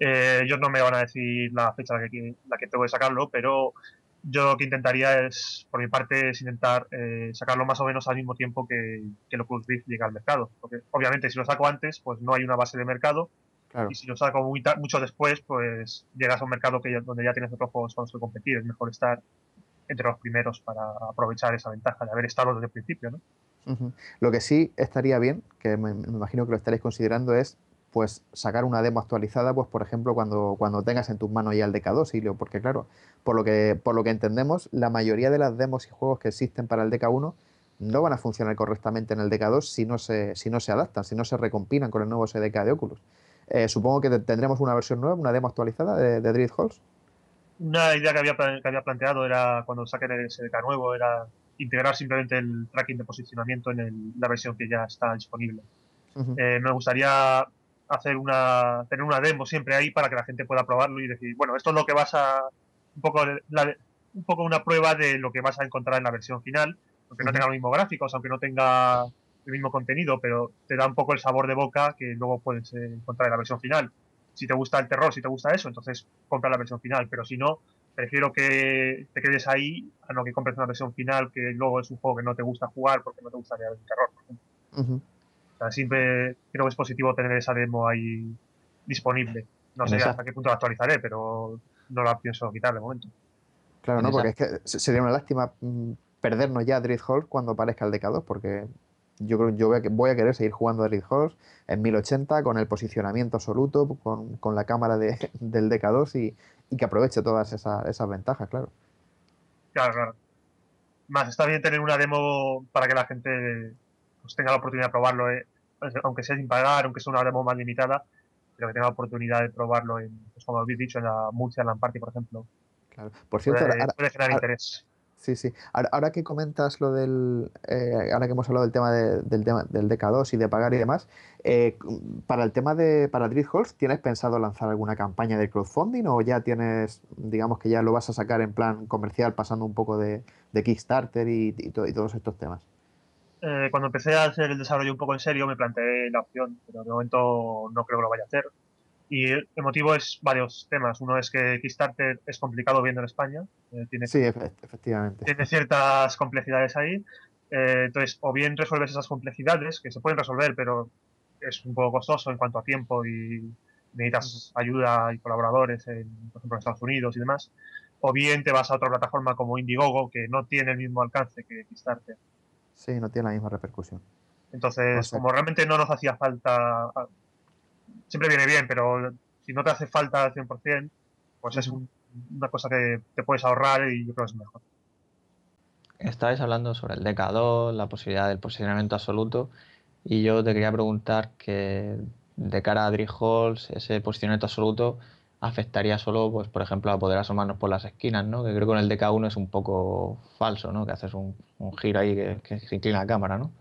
Speaker 4: Eh, ellos no me van a decir la fecha la que, la que tengo que sacarlo, pero yo lo que intentaría es, por mi parte, es intentar eh, sacarlo más o menos al mismo tiempo que, que el Oculus Rift llega al mercado. Porque obviamente si lo saco antes, pues no hay una base de mercado. Y si lo saco mucho después, pues llegas a un mercado que donde ya tienes otros juegos con los que competir. Es mejor estar entre los primeros para aprovechar esa ventaja de haber estado desde el principio, ¿no?
Speaker 3: Lo que sí estaría bien, que me, me, imagino que lo estaréis considerando, es pues sacar una demo actualizada, pues por ejemplo, cuando, cuando tengas en tus manos ya el DK2, Ilio, porque claro, por lo, que, por lo que entendemos, la mayoría de las demos y juegos que existen para el DK1 no van a funcionar correctamente en el DK2 si no se, si no se adaptan, si no se recompinan con el nuevo SDK de Oculus. Eh, supongo que tendremos una versión nueva, una demo actualizada de, de Dread Halls.
Speaker 4: Una idea que había, que había planteado era, cuando saquen el SDK nuevo, era integrar simplemente el tracking de posicionamiento en la versión que ya está disponible. Eh, me gustaría hacer una, tener una demo siempre ahí para que la gente pueda probarlo y decir, bueno, esto es lo que vas a, un poco, un poco una prueba de lo que vas a encontrar en la versión final, aunque no tenga los mismos gráficos, aunque no tenga el mismo contenido, pero te da un poco el sabor de boca que luego puedes encontrar en la versión final. Si te gusta el terror, si te gusta eso, entonces compra la versión final, pero si no, prefiero que te quedes ahí a no que compres una versión final que luego es un juego que no te gusta jugar porque no te gustaría el terror, por ejemplo. O sea, siempre creo que es positivo tener esa demo ahí disponible. No sé hasta qué punto la actualizaré, pero no la pienso quitar de momento.
Speaker 3: Claro, no, porque es que sería una lástima mm, perdernos ya a Dread Hall cuando aparezca el DK2, porque yo creo yo voy a, querer seguir jugando a Dread Halls en 1080 con el posicionamiento absoluto, con, la cámara de, del DK2 y, que aproveche todas esas, ventajas, claro.
Speaker 4: Claro, claro. Más está bien tener una demo para que la gente pues, tenga la oportunidad de probarlo, eh, aunque sea sin pagar, aunque sea una demo más limitada, pero que tenga la oportunidad de probarlo, en, pues, como habéis dicho, en la Murcia Land Party, por ejemplo.
Speaker 3: Claro. Por cierto,
Speaker 4: puede, generar interés.
Speaker 3: Sí, sí. Ahora, que comentas lo del. Eh, ahora que hemos hablado del tema, del tema del DK2 y de pagar y demás, eh, para el tema de. Para Drift ¿tienes pensado lanzar alguna campaña de crowdfunding o ya tienes. digamos que ya lo vas a sacar en plan comercial, pasando un poco de, Kickstarter y, y, todos estos temas?
Speaker 4: Eh, cuando empecé a hacer el desarrollo un poco en serio, me planteé la opción, pero de momento no creo que lo vaya a hacer. Y el motivo es varios temas. Uno es que Kickstarter es complicado viendo en España.
Speaker 3: Eh, tiene, sí, efectivamente.
Speaker 4: Tiene ciertas complejidades ahí. Eh, entonces, o bien resuelves esas complejidades, que se pueden resolver, pero es un poco costoso en cuanto a tiempo y necesitas ayuda y colaboradores, en, por ejemplo, en Estados Unidos y demás. O bien te vas a otra plataforma como Indiegogo, que no tiene el mismo alcance que Kickstarter.
Speaker 3: Sí, no tiene la misma repercusión.
Speaker 4: Entonces, como realmente no nos hacía falta siempre viene bien, pero si no te hace falta al 100%, pues es una cosa que te puedes ahorrar y yo creo que es mejor.
Speaker 2: Estabais hablando sobre el DK2, la posibilidad del posicionamiento absoluto, y yo te quería preguntar que de cara a Drill Halls, ese posicionamiento absoluto afectaría solo, pues, por ejemplo, a poder asomarnos por las esquinas, ¿no? Que creo que con el DK1 es un poco falso, ¿no? Que haces un, giro ahí que, que, se inclina la cámara, ¿no?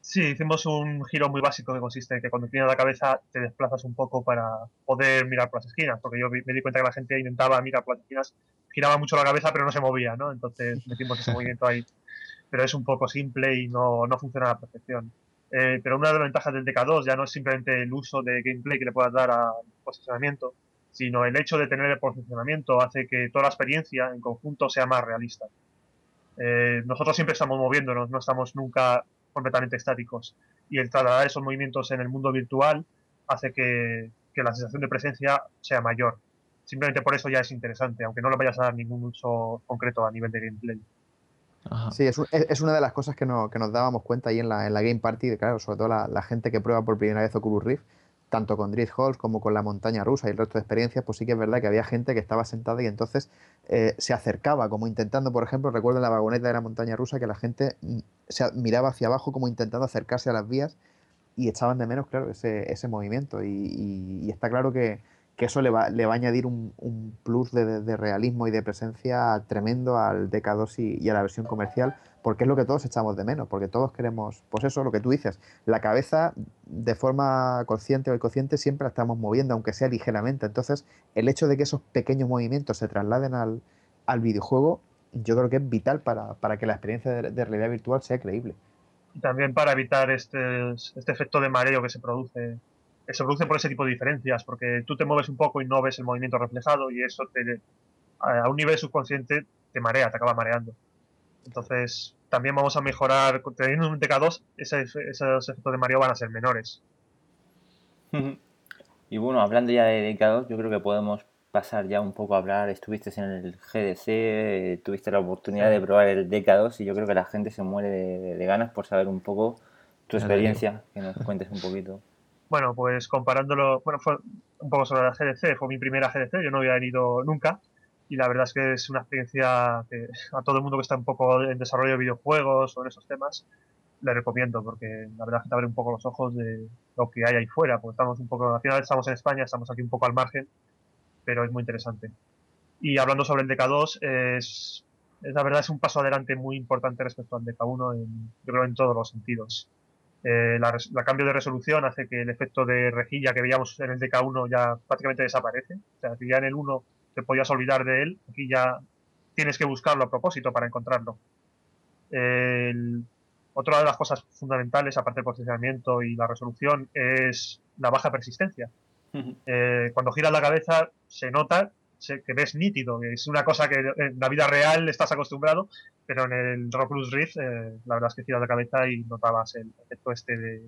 Speaker 4: Sí, hicimos un giro muy básico que consiste en que cuando inclinas la cabeza te desplazas un poco para poder mirar por las esquinas, porque yo me di cuenta que la gente intentaba mirar por las esquinas, giraba mucho la cabeza pero no se movía, ¿no? Entonces metimos ese movimiento ahí. Pero es un poco simple y no, no funciona a la perfección. Eh, pero una de las ventajas del DK2 ya no es simplemente el uso de gameplay que le puedas dar al posicionamiento, sino el hecho de tener el posicionamiento hace que toda la experiencia en conjunto sea más realista. Eh, nosotros siempre estamos moviéndonos, no estamos nunca completamente estáticos. Y el trasladar esos movimientos en el mundo virtual hace que, la sensación de presencia sea mayor. Simplemente por eso ya es interesante, aunque no le vayas a dar ningún uso concreto a nivel de gameplay.
Speaker 3: Sí, es, una de las cosas que, no, que, nos dábamos cuenta ahí en la, en la Game Party, claro, sobre todo la, la, gente que prueba por primera vez Oculus Rift, tanto con Drift Halls como con la montaña rusa y el resto de experiencias, pues sí que es verdad que había gente que estaba sentada y entonces eh, se acercaba, como intentando, por ejemplo, recuerdo la vagoneta de la montaña rusa que la gente mm, se miraba hacia abajo como intentando acercarse a las vías y echaban de menos, claro, ese, ese movimiento. y está claro que, eso le va, le va a añadir un, plus de, realismo y de presencia tremendo al DK2 y, a la versión comercial, porque es lo que todos echamos de menos, porque todos queremos, pues eso, lo que tú dices, la cabeza de forma consciente o inconsciente siempre la estamos moviendo, aunque sea ligeramente. Entonces, el hecho de que esos pequeños movimientos se trasladen al, videojuego, yo creo que es vital para, que la experiencia de, realidad virtual sea creíble.
Speaker 4: Y también para evitar este, este efecto de mareo que se produce se produce por ese tipo de diferencias, porque tú te mueves un poco y no ves el movimiento reflejado y eso te, a un nivel subconsciente te marea, te acaba mareando. Entonces, también vamos a mejorar, teniendo un TK2, esos efectos de mareo van a ser menores.
Speaker 1: Y bueno, hablando ya de DK2, yo creo que podemos pasar ya un poco a hablar. Estuviste en el GDC, tuviste la oportunidad de probar el DK2 y yo creo que la gente se muere de ganas por saber un poco tu experiencia, que nos cuentes un poquito.
Speaker 4: Bueno, pues comparándolo, bueno, fue un poco sobre la GDC, fue mi primera GDC, yo no había ido nunca y la verdad es que es una experiencia que a todo el mundo que está un poco en desarrollo de videojuegos o en esos temas le recomiendo porque la verdad es que te abre un poco los ojos de lo que hay ahí fuera, porque estamos un poco, al final estamos en España, estamos aquí un poco al margen, pero es muy interesante. Y hablando sobre el DK2, es, es la verdad es un paso adelante muy importante respecto al DK1, en, yo creo en todos los sentidos. Eh, la, cambio de resolución hace que el efecto de rejilla que veíamos en el DK1 ya prácticamente desaparece. O sea, si ya en el 1 te podías olvidar de él, aquí ya tienes que buscarlo a propósito para encontrarlo. otra de las cosas fundamentales, aparte del posicionamiento y la resolución, es la baja persistencia. Eh, cuando giras la cabeza se nota que ves nítido, es una cosa que en la vida real estás acostumbrado, pero en el Oculus Rift eh, la verdad es que tiras la cabeza y notabas el efecto este de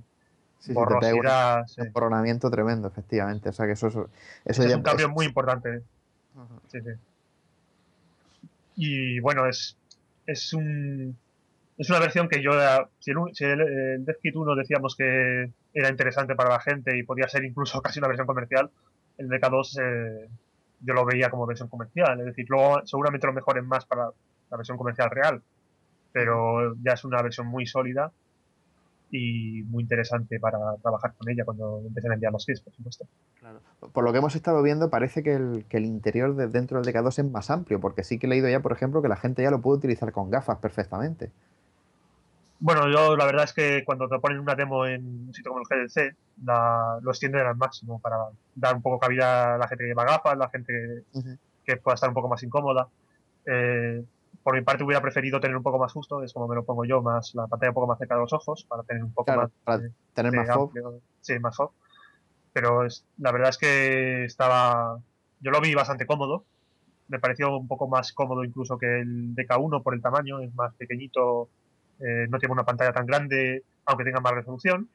Speaker 3: un coronamiento tremendo, efectivamente. O sea que eso, eso,
Speaker 4: es un cambio muy importante. Sí, sí. Y bueno, es, es un es una versión que yo, si, el, el, DevKit 1 decíamos que era interesante para la gente y podía ser incluso casi una versión comercial, el DK2 eh, yo lo veía como versión comercial. Es decir, luego seguramente lo mejoren más para la versión comercial real, pero ya es una versión muy sólida y muy interesante para trabajar con ella cuando empiecen a enviar los kits, por supuesto.
Speaker 3: Por lo que hemos estado viendo, parece que el, que el interior de dentro del DK2 es más amplio, porque sí que he leído ya, por ejemplo, que la gente ya lo puede utilizar con gafas perfectamente.
Speaker 4: Bueno, yo la verdad es que cuando te ponen una demo en un sitio como el GDC, lo extienden al máximo para dar un poco cabida a la gente que lleva gafas, la gente que, pueda estar un poco más incómoda. Eh, por mi parte hubiera preferido tener un poco más justo, es como me lo pongo yo, más la pantalla un poco más cerca de los ojos, para tener un poco más...
Speaker 3: Para tener más
Speaker 4: amplio, Sí, más foco. Pero la verdad es que estaba... Yo lo vi bastante cómodo, me pareció un poco más cómodo incluso que el DK1 por el tamaño, es más pequeñito, eh, no tiene una pantalla tan grande, aunque tenga más resolución.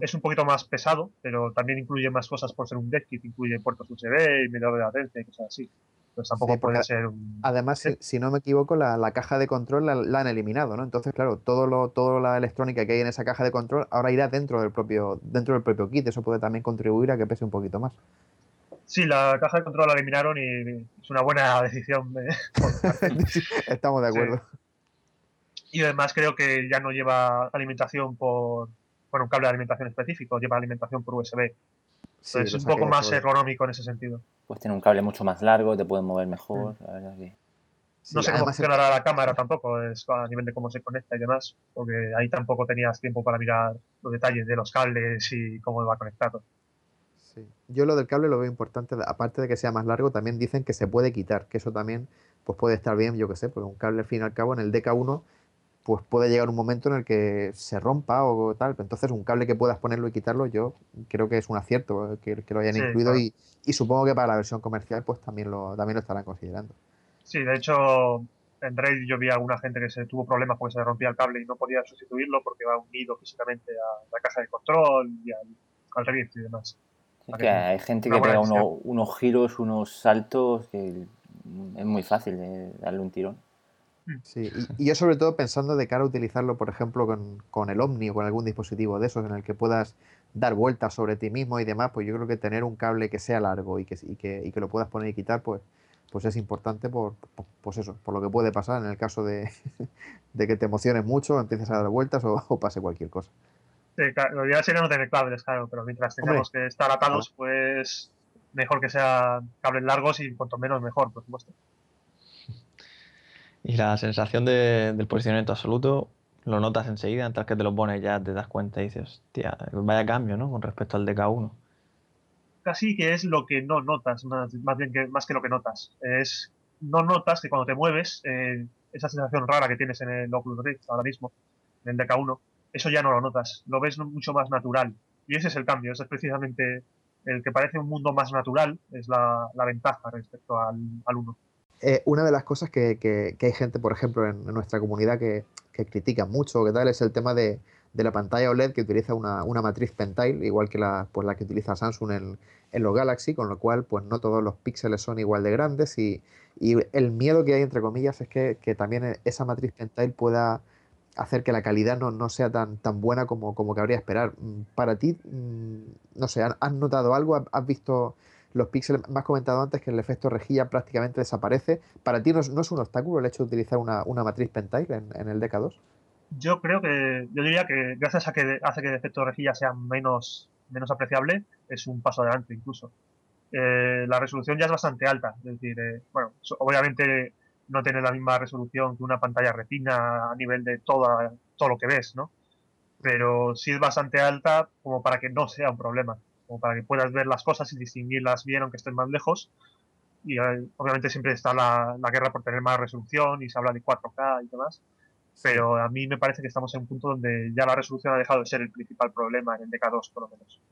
Speaker 4: Es un poquito más pesado, pero también incluye más cosas por ser un DevKit, incluye puertos USB y medidor de latencia y cosas así. Pues tampoco puede ser un...
Speaker 3: Además, si, no me equivoco, la, caja de control la, han eliminado, ¿no? Entonces, claro, todo lo, toda la electrónica que hay en esa caja de control ahora irá dentro del propio, dentro del propio kit. Eso puede también contribuir a que pese un poquito más.
Speaker 4: Sí, la caja de control la eliminaron y es una buena decisión.
Speaker 3: Estamos de acuerdo
Speaker 4: y además creo que ya no lleva alimentación por bueno, un cable de alimentación específico, lleva alimentación por USB. Es un poco más ergonómico en ese sentido.
Speaker 1: Pues tiene un cable mucho más largo, te puedes mover mejor, mm. la verdad que...
Speaker 4: no sé cómo funcionará la cámara tampoco, es a nivel de cómo se conecta y demás, porque ahí tampoco tenías tiempo para mirar los detalles de los cables y cómo va conectado.
Speaker 3: Sí. Yo lo del cable lo veo importante, aparte de que sea más largo, también dicen que se puede quitar, que eso también pues puede estar bien, yo que sé, porque un cable al fin y al cabo en el DK1 pues puede llegar un momento en el que se rompa o tal. Entonces, un cable que puedas ponerlo y quitarlo, yo creo que es un acierto que, lo hayan incluido y, supongo que para la versión comercial pues también lo, también lo estarán considerando.
Speaker 4: Sí, de hecho, en Raid yo vi a alguna gente que se tuvo problemas porque se rompía el cable y no podía sustituirlo porque va unido físicamente a la caja de control y al, al y demás.
Speaker 1: hay gente que pega unos giros, unos saltos que es muy fácil darle un tirón.
Speaker 3: Sí, y, yo sobre todo pensando de cara a utilizarlo, por ejemplo, con, el Omni o con algún dispositivo de esos en el que puedas dar vueltas sobre ti mismo y demás, pues yo creo que tener un cable que sea largo y que, y que, y que lo puedas poner y quitar, pues, pues es importante por, pues eso, por lo que puede pasar en el caso de, que te emociones mucho, empieces a dar vueltas o, pase cualquier cosa.
Speaker 4: Sí, claro, lo ideal sería no tener cables, claro, pero mientras tengamos que estar atados, pues mejor que sean cables largos y cuanto menos mejor, por supuesto.
Speaker 2: Y la sensación del posicionamiento absoluto lo notas enseguida, antes que te lo pones ya te das cuenta y dices, hostia, vaya cambio, ¿no? Con respecto al DK1.
Speaker 4: Casi que es lo que no notas, más, bien que más que lo que notas. Es no notas que cuando te mueves, eh, esa sensación rara que tienes en el Oculus Rift ahora mismo, en el DK1, eso ya no lo notas, lo ves mucho más natural. Y ese es el cambio, ese es precisamente el que parece un mundo más natural, es la, ventaja respecto al, al 1.
Speaker 3: Eh, una de las cosas que, hay gente, por ejemplo, en, nuestra comunidad que, critica mucho, que tal, es el tema de, la pantalla OLED que utiliza una, matriz Pentile, igual que la, pues, la que utiliza Samsung en, en, los Galaxy, con lo cual pues no todos los píxeles son igual de grandes y, el miedo que hay, entre comillas, es que, también esa matriz Pentile pueda hacer que la calidad no, sea tan, tan buena como, como cabría esperar. Mm, para ti, mm, no sé, ¿has notado algo? ¿Has visto los píxeles, has comentado antes que el efecto rejilla prácticamente desaparece. ¿Para ti no es, un obstáculo el hecho de utilizar una, matriz Pentile en, el DK2?
Speaker 4: Yo creo que, yo diría que gracias a que hace que el efecto rejilla sea menos, menos apreciable, es un paso adelante incluso. Eh, la resolución ya es bastante alta, es decir, eh, bueno, obviamente no tiene la misma resolución que una pantalla retina a nivel de todo lo que ves, ¿no? Pero sí es bastante alta como para que no sea un problema como para que puedas ver las cosas y distinguirlas bien aunque estén más lejos. Y eh, obviamente siempre está la, guerra por tener más resolución y se habla de 4K y demás. Pero a mí me parece que estamos en un punto donde ya la resolución ha dejado de ser el principal problema en el DK2, por lo menos.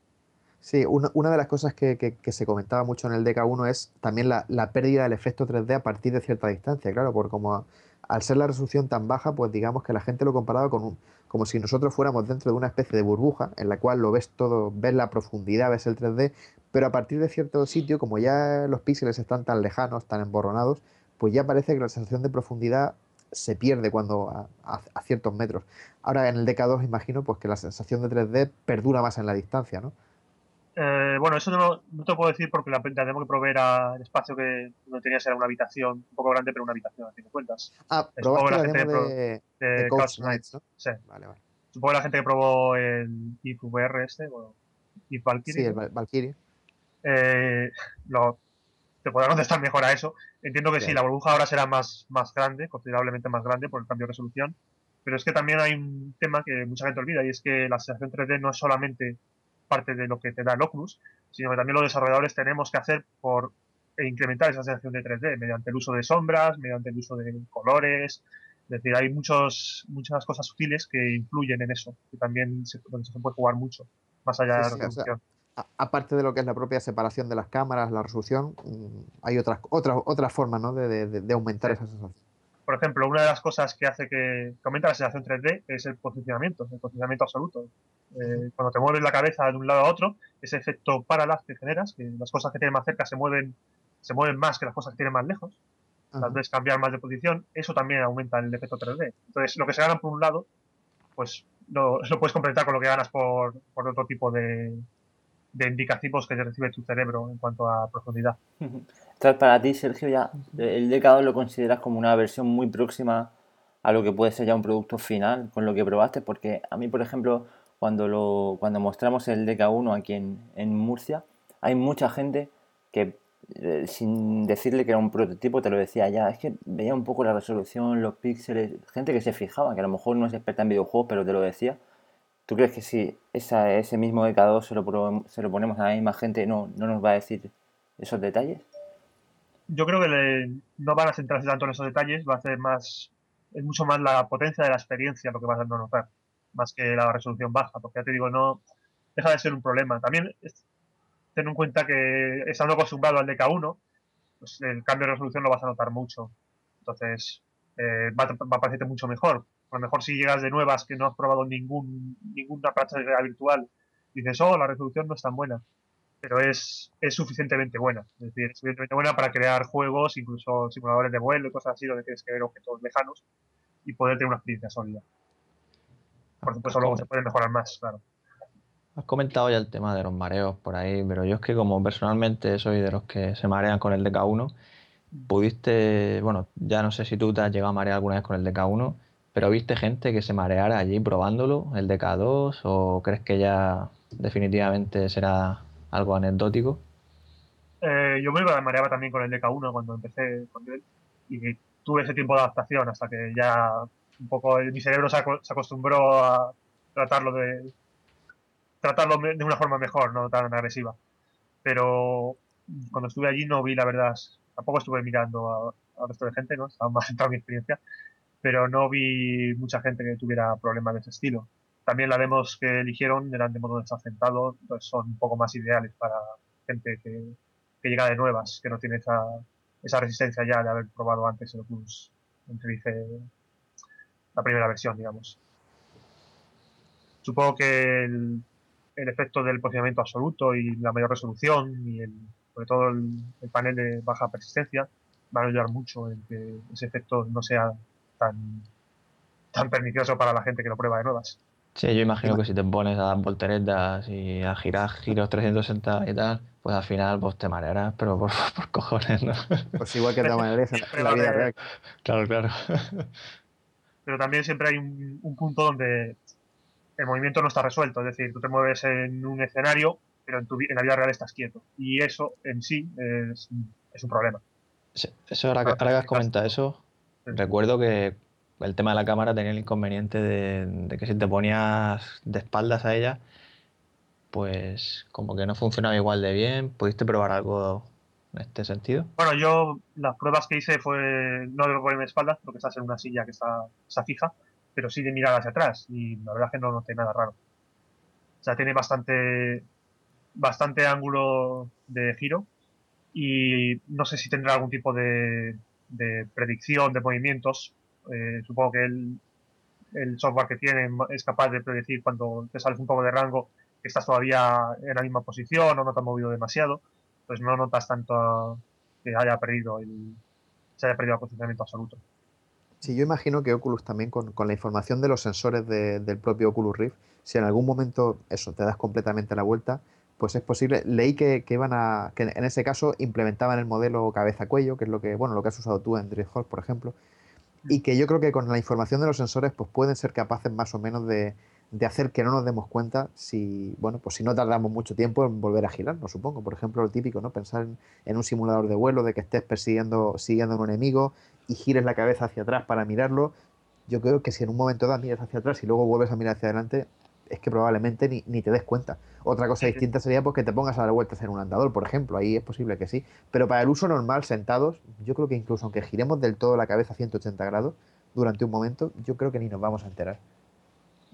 Speaker 3: Sí, una, una de las cosas que, que- que se comentaba mucho en el DK1 es también la, la pérdida del efecto 3D a partir de cierta distancia, claro, porque como a- al ser la resolución tan baja, pues digamos que la gente lo comparaba con un, como si nosotros fuéramos dentro de una especie de burbuja en la cual lo ves todo, ves la profundidad, ves el 3D, pero a partir de cierto sitio, como ya los píxeles están tan lejanos, tan emborronados, pues ya parece que la sensación de profundidad se pierde cuando a, a- ciertos metros. Ahora en el DK2 imagino pues que la sensación de 3D perdura más en la distancia, ¿no?
Speaker 4: Eh, bueno, eso no, no te lo puedo decir porque la, la tenemos que proveer al espacio que no tenía era una habitación un poco grande, pero una habitación, a fin de cuentas.
Speaker 3: Ah, probaste
Speaker 4: la
Speaker 3: la
Speaker 4: gente
Speaker 3: de,
Speaker 4: De
Speaker 3: de
Speaker 4: Knight.
Speaker 3: Knights, ¿no?
Speaker 4: Sí.
Speaker 3: Vale, vale.
Speaker 4: Supongo que la gente que probó el IF VR este, bueno, IF Valkyrie,
Speaker 3: Sí, el Val- Valkyrie.
Speaker 4: eh, lo, te podrá contestar mejor a eso. Entiendo que sí, la burbuja ahora será más, más grande, considerablemente más grande por el cambio de resolución, pero es que también hay un tema que mucha gente olvida y es que la sensación 3D no es solamente parte de lo que te da el Oculus, sino que también los desarrolladores tenemos que hacer por incrementar esa sensación de 3D mediante el uso de sombras, mediante el uso de colores. Es decir, hay muchos, muchas cosas sutiles que influyen en eso, que también se, donde se puede jugar mucho, más allá
Speaker 3: Sí,
Speaker 4: de
Speaker 3: sí,
Speaker 4: la
Speaker 3: o sea,
Speaker 4: resolución.
Speaker 3: Aparte de lo que es la propia separación de las cámaras, la resolución, mm, hay otras otras otras formas ¿no? de, de- de- de aumentar
Speaker 4: Sí.
Speaker 3: esa sensación.
Speaker 4: Por ejemplo, una de las cosas que hace que, aumenta la sensación 3D es el posicionamiento, el posicionamiento absoluto. Eh, cuando te mueves la cabeza de un lado a otro, ese efecto parallax que generas, que las cosas que tienen más cerca se mueven, se mueven más que las cosas que tienen más lejos, las ves cambiar más de posición, eso también aumenta el efecto 3D. Entonces, lo que se gana por un lado, pues lo, lo puedes completar con lo que ganas por, por otro tipo de, de indicativos que recibe tu cerebro en cuanto a profundidad.
Speaker 1: Entonces, para ti, Sergio, ya el DK2 lo consideras como una versión muy próxima a lo que puede ser ya un producto final con lo que probaste, porque a mí, por ejemplo, cuando lo cuando mostramos el DK1 aquí en, en Murcia, hay mucha gente que eh, sin decirle que era un prototipo te lo decía ya, es que veía un poco la resolución, los píxeles, gente que se fijaba, que a lo mejor no es experta en videojuegos, pero te lo decía. ¿Tú crees que si esa, ese mismo DK2 se lo, ponemos a la misma gente, no, no nos va a decir esos detalles?
Speaker 4: yo creo que no van a centrarse tanto en esos detalles, va a ser más, es mucho más la potencia de la experiencia lo que vas a notar, más que la resolución baja, porque ya te digo, no deja de ser un problema. También ten en cuenta que estando acostumbrado al DK1, pues el cambio de resolución lo vas a notar mucho. Entonces, eh, va, va a parecerte mucho mejor. A lo mejor si llegas de nuevas que no has probado ningún, ninguna práctica virtual, dices, oh, la resolución no es tan buena pero es, es suficientemente buena. Es decir, es suficientemente buena para crear juegos, incluso simuladores de vuelo y cosas así, donde tienes que ver objetos lejanos y poder tener una experiencia sólida. Por supuesto, luego se puede mejorar más, claro.
Speaker 2: Has comentado ya el tema de los mareos por ahí, pero yo es que como personalmente soy de los que se marean con el DK1, pudiste, bueno, ya no sé si tú te has llegado a marear alguna vez con el DK1, pero ¿viste gente que se mareara allí probándolo, el DK2, o crees que ya definitivamente será algo anecdótico?
Speaker 4: Eh, yo me mareaba también con el DK1 cuando empecé con él y tuve ese tiempo de adaptación hasta que ya un poco mi cerebro se, aco- se acostumbró a tratarlo de tratarlo de una forma mejor, no tan agresiva. Pero cuando estuve allí no vi la verdad, tampoco estuve mirando al resto de gente, ¿no? Estaba más centrado en mi experiencia, pero no vi mucha gente que tuviera problemas de ese estilo. También las demos que eligieron eran demos donde está sentado, entonces son un poco más ideales para gente que, llega de nuevas, que no tiene esa, resistencia ya de haber probado antes el Oculus, aunque dice la primera versión, digamos. Supongo que el, el efecto del posicionamiento absoluto y la mayor resolución y el, sobre todo el, el panel de baja persistencia van a ayudar mucho en que ese efecto no sea tan, tan pernicioso para la gente que lo prueba de nuevas.
Speaker 2: Sí, yo imagino que si te pones a dar volteretas y a girar giros 360 y tal, pues al final pues te marearás, pero por, por cojones, ¿no?
Speaker 3: Pues igual que te maneres en, la vida real.
Speaker 2: Claro, claro.
Speaker 4: pero también siempre hay un, un punto donde el movimiento no está resuelto, es decir, tú te mueves en un escenario, pero en, tu, en la vida real estás quieto. Y eso en sí es, es un problema.
Speaker 2: Sí, Eso ahora que, ahora que has comentado eso. Recuerdo que el tema de la cámara tenía el inconveniente de, que si te ponías de espaldas a ella, pues como que no funcionaba igual de bien. ¿Pudiste probar algo en este sentido?
Speaker 4: Bueno, yo las pruebas que hice fue no de ponerme de espaldas, porque estás en una silla que está, está fija, pero sí de mirar hacia atrás. Y la verdad es que no noté nada raro. O sea, tiene bastante bastante ángulo de giro y no sé si tendrá algún tipo de, predicción de movimientos. Eh, supongo que el, el software que tiene es capaz de predecir cuando te sales un poco de rango que estás todavía en la misma posición o no te has movido demasiado, pues no notas tanto que haya perdido se haya perdido el posicionamiento absoluto.
Speaker 3: Sí, yo imagino que Oculus también con, la información de los sensores del propio Oculus Rift, si en algún momento eso te das completamente la vuelta, pues es posible. Leí que, que iban a, que en ese caso implementaban el modelo cabeza-cuello, que es lo que, bueno, lo que has usado tú en DriftHall, por ejemplo, y que yo creo que con la información de los sensores, pues pueden ser capaces más o menos de, de hacer que no nos demos cuenta si, bueno, pues si no tardamos mucho tiempo en volver a girarnos, supongo. Por ejemplo, lo típico, ¿no? Pensar en, un simulador de vuelo, de que estés persiguiendo, siguiendo a un enemigo y gires la cabeza hacia atrás para mirarlo. Yo creo que si en un momento dado miras hacia atrás y luego vuelves a mirar hacia adelante, es que probablemente ni, ni te des cuenta. Otra cosa distinta sería pues que te pongas a dar vueltas en un andador, por ejemplo, ahí es posible que sí. Pero para el uso normal, sentados, yo creo que incluso aunque giremos del todo la cabeza a 180 grados durante un momento, yo creo que ni nos vamos a enterar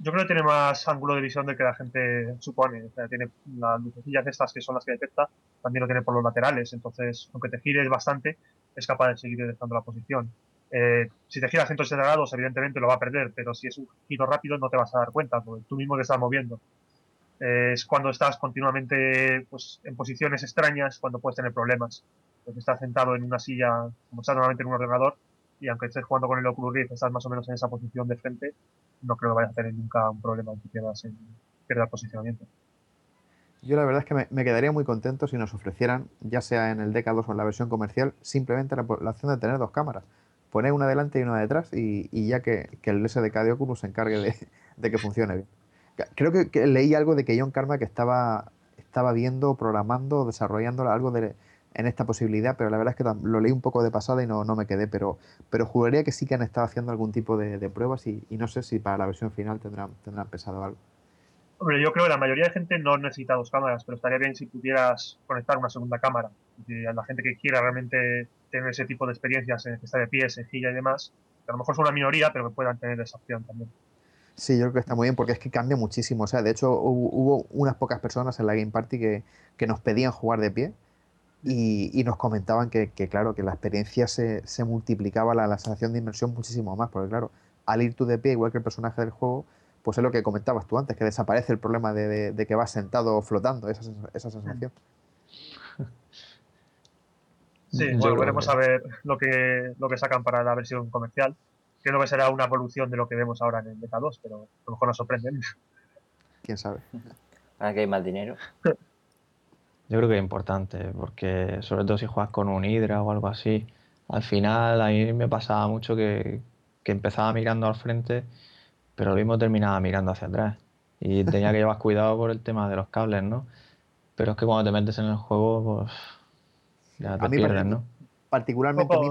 Speaker 4: yo creo que tiene más ángulo de visión del que la gente supone. O sea, tiene las lucecillas estas que son las que detecta, también lo tiene por los laterales. Entonces, aunque te gires bastante, es capaz de seguir detectando la posición. Eh, si te giras 180 grados, evidentemente lo va a perder, pero si es un giro rápido no te vas a dar cuenta, tú mismo te estás moviendo. Eh, es cuando estás continuamente pues, en posiciones extrañas, cuando puedes tener problemas. Porque estás sentado en una silla, como estás normalmente en un ordenador, y aunque estés jugando con el Oculus Rift, estás más o menos en esa posición de frente, no creo que vayas a tener nunca un problema que pierdas en pierdas posicionamiento.
Speaker 3: Yo la verdad es que me, quedaría muy contento si nos ofrecieran, ya sea en el DK2 o en la versión comercial, simplemente la, opción de tener dos cámaras. Poner una delante y una detrás y, ya que, el SDK de Oculus se encargue de, que funcione bien. Creo que, leí algo de que John Karma que estaba, estaba viendo, programando, desarrollando algo de, en esta posibilidad, pero la verdad es que lo leí un poco de pasada y no, no me quedé, pero, pero juraría que sí que han estado haciendo algún tipo de, pruebas y, no sé si para la versión final tendrán, tendrán pesado algo.
Speaker 4: Hombre, yo creo que la mayoría de gente no necesita dos cámaras, pero estaría bien si pudieras conectar una segunda cámara. Y a la gente que quiera realmente tener ese tipo de experiencias en que está de pie, sejilla y demás, que a lo mejor son una minoría, pero que puedan tener esa opción también.
Speaker 3: Sí, yo creo que está muy bien porque es que cambia muchísimo. O sea, de hecho, hubo, unas pocas personas en la Game Party que, que nos pedían jugar de pie y, nos comentaban que, claro, que la experiencia se, se multiplicaba, la, sensación de inmersión muchísimo más, porque claro, al ir tú de pie, igual que el personaje del juego, pues es lo que comentabas tú antes, que desaparece el problema de, que vas sentado o flotando, esa, esa sensación.
Speaker 4: Sí, bueno, veremos a ver lo que, lo que sacan para la versión comercial. Creo que será una evolución de lo que vemos ahora en el DK2, pero a lo mejor nos sorprenden.
Speaker 3: Quién sabe.
Speaker 1: Ahora que hay más dinero.
Speaker 2: Yo creo que es importante, porque sobre todo si juegas con un Hydra o algo así, al final a mí me pasaba mucho que, empezaba mirando al frente, pero lo mismo terminaba mirando hacia atrás. Y tenía que llevar cuidado por el tema de los cables, ¿no? Pero es que cuando te metes en el juego, pues ya te pierdes, ¿no?
Speaker 3: Particularmente a mí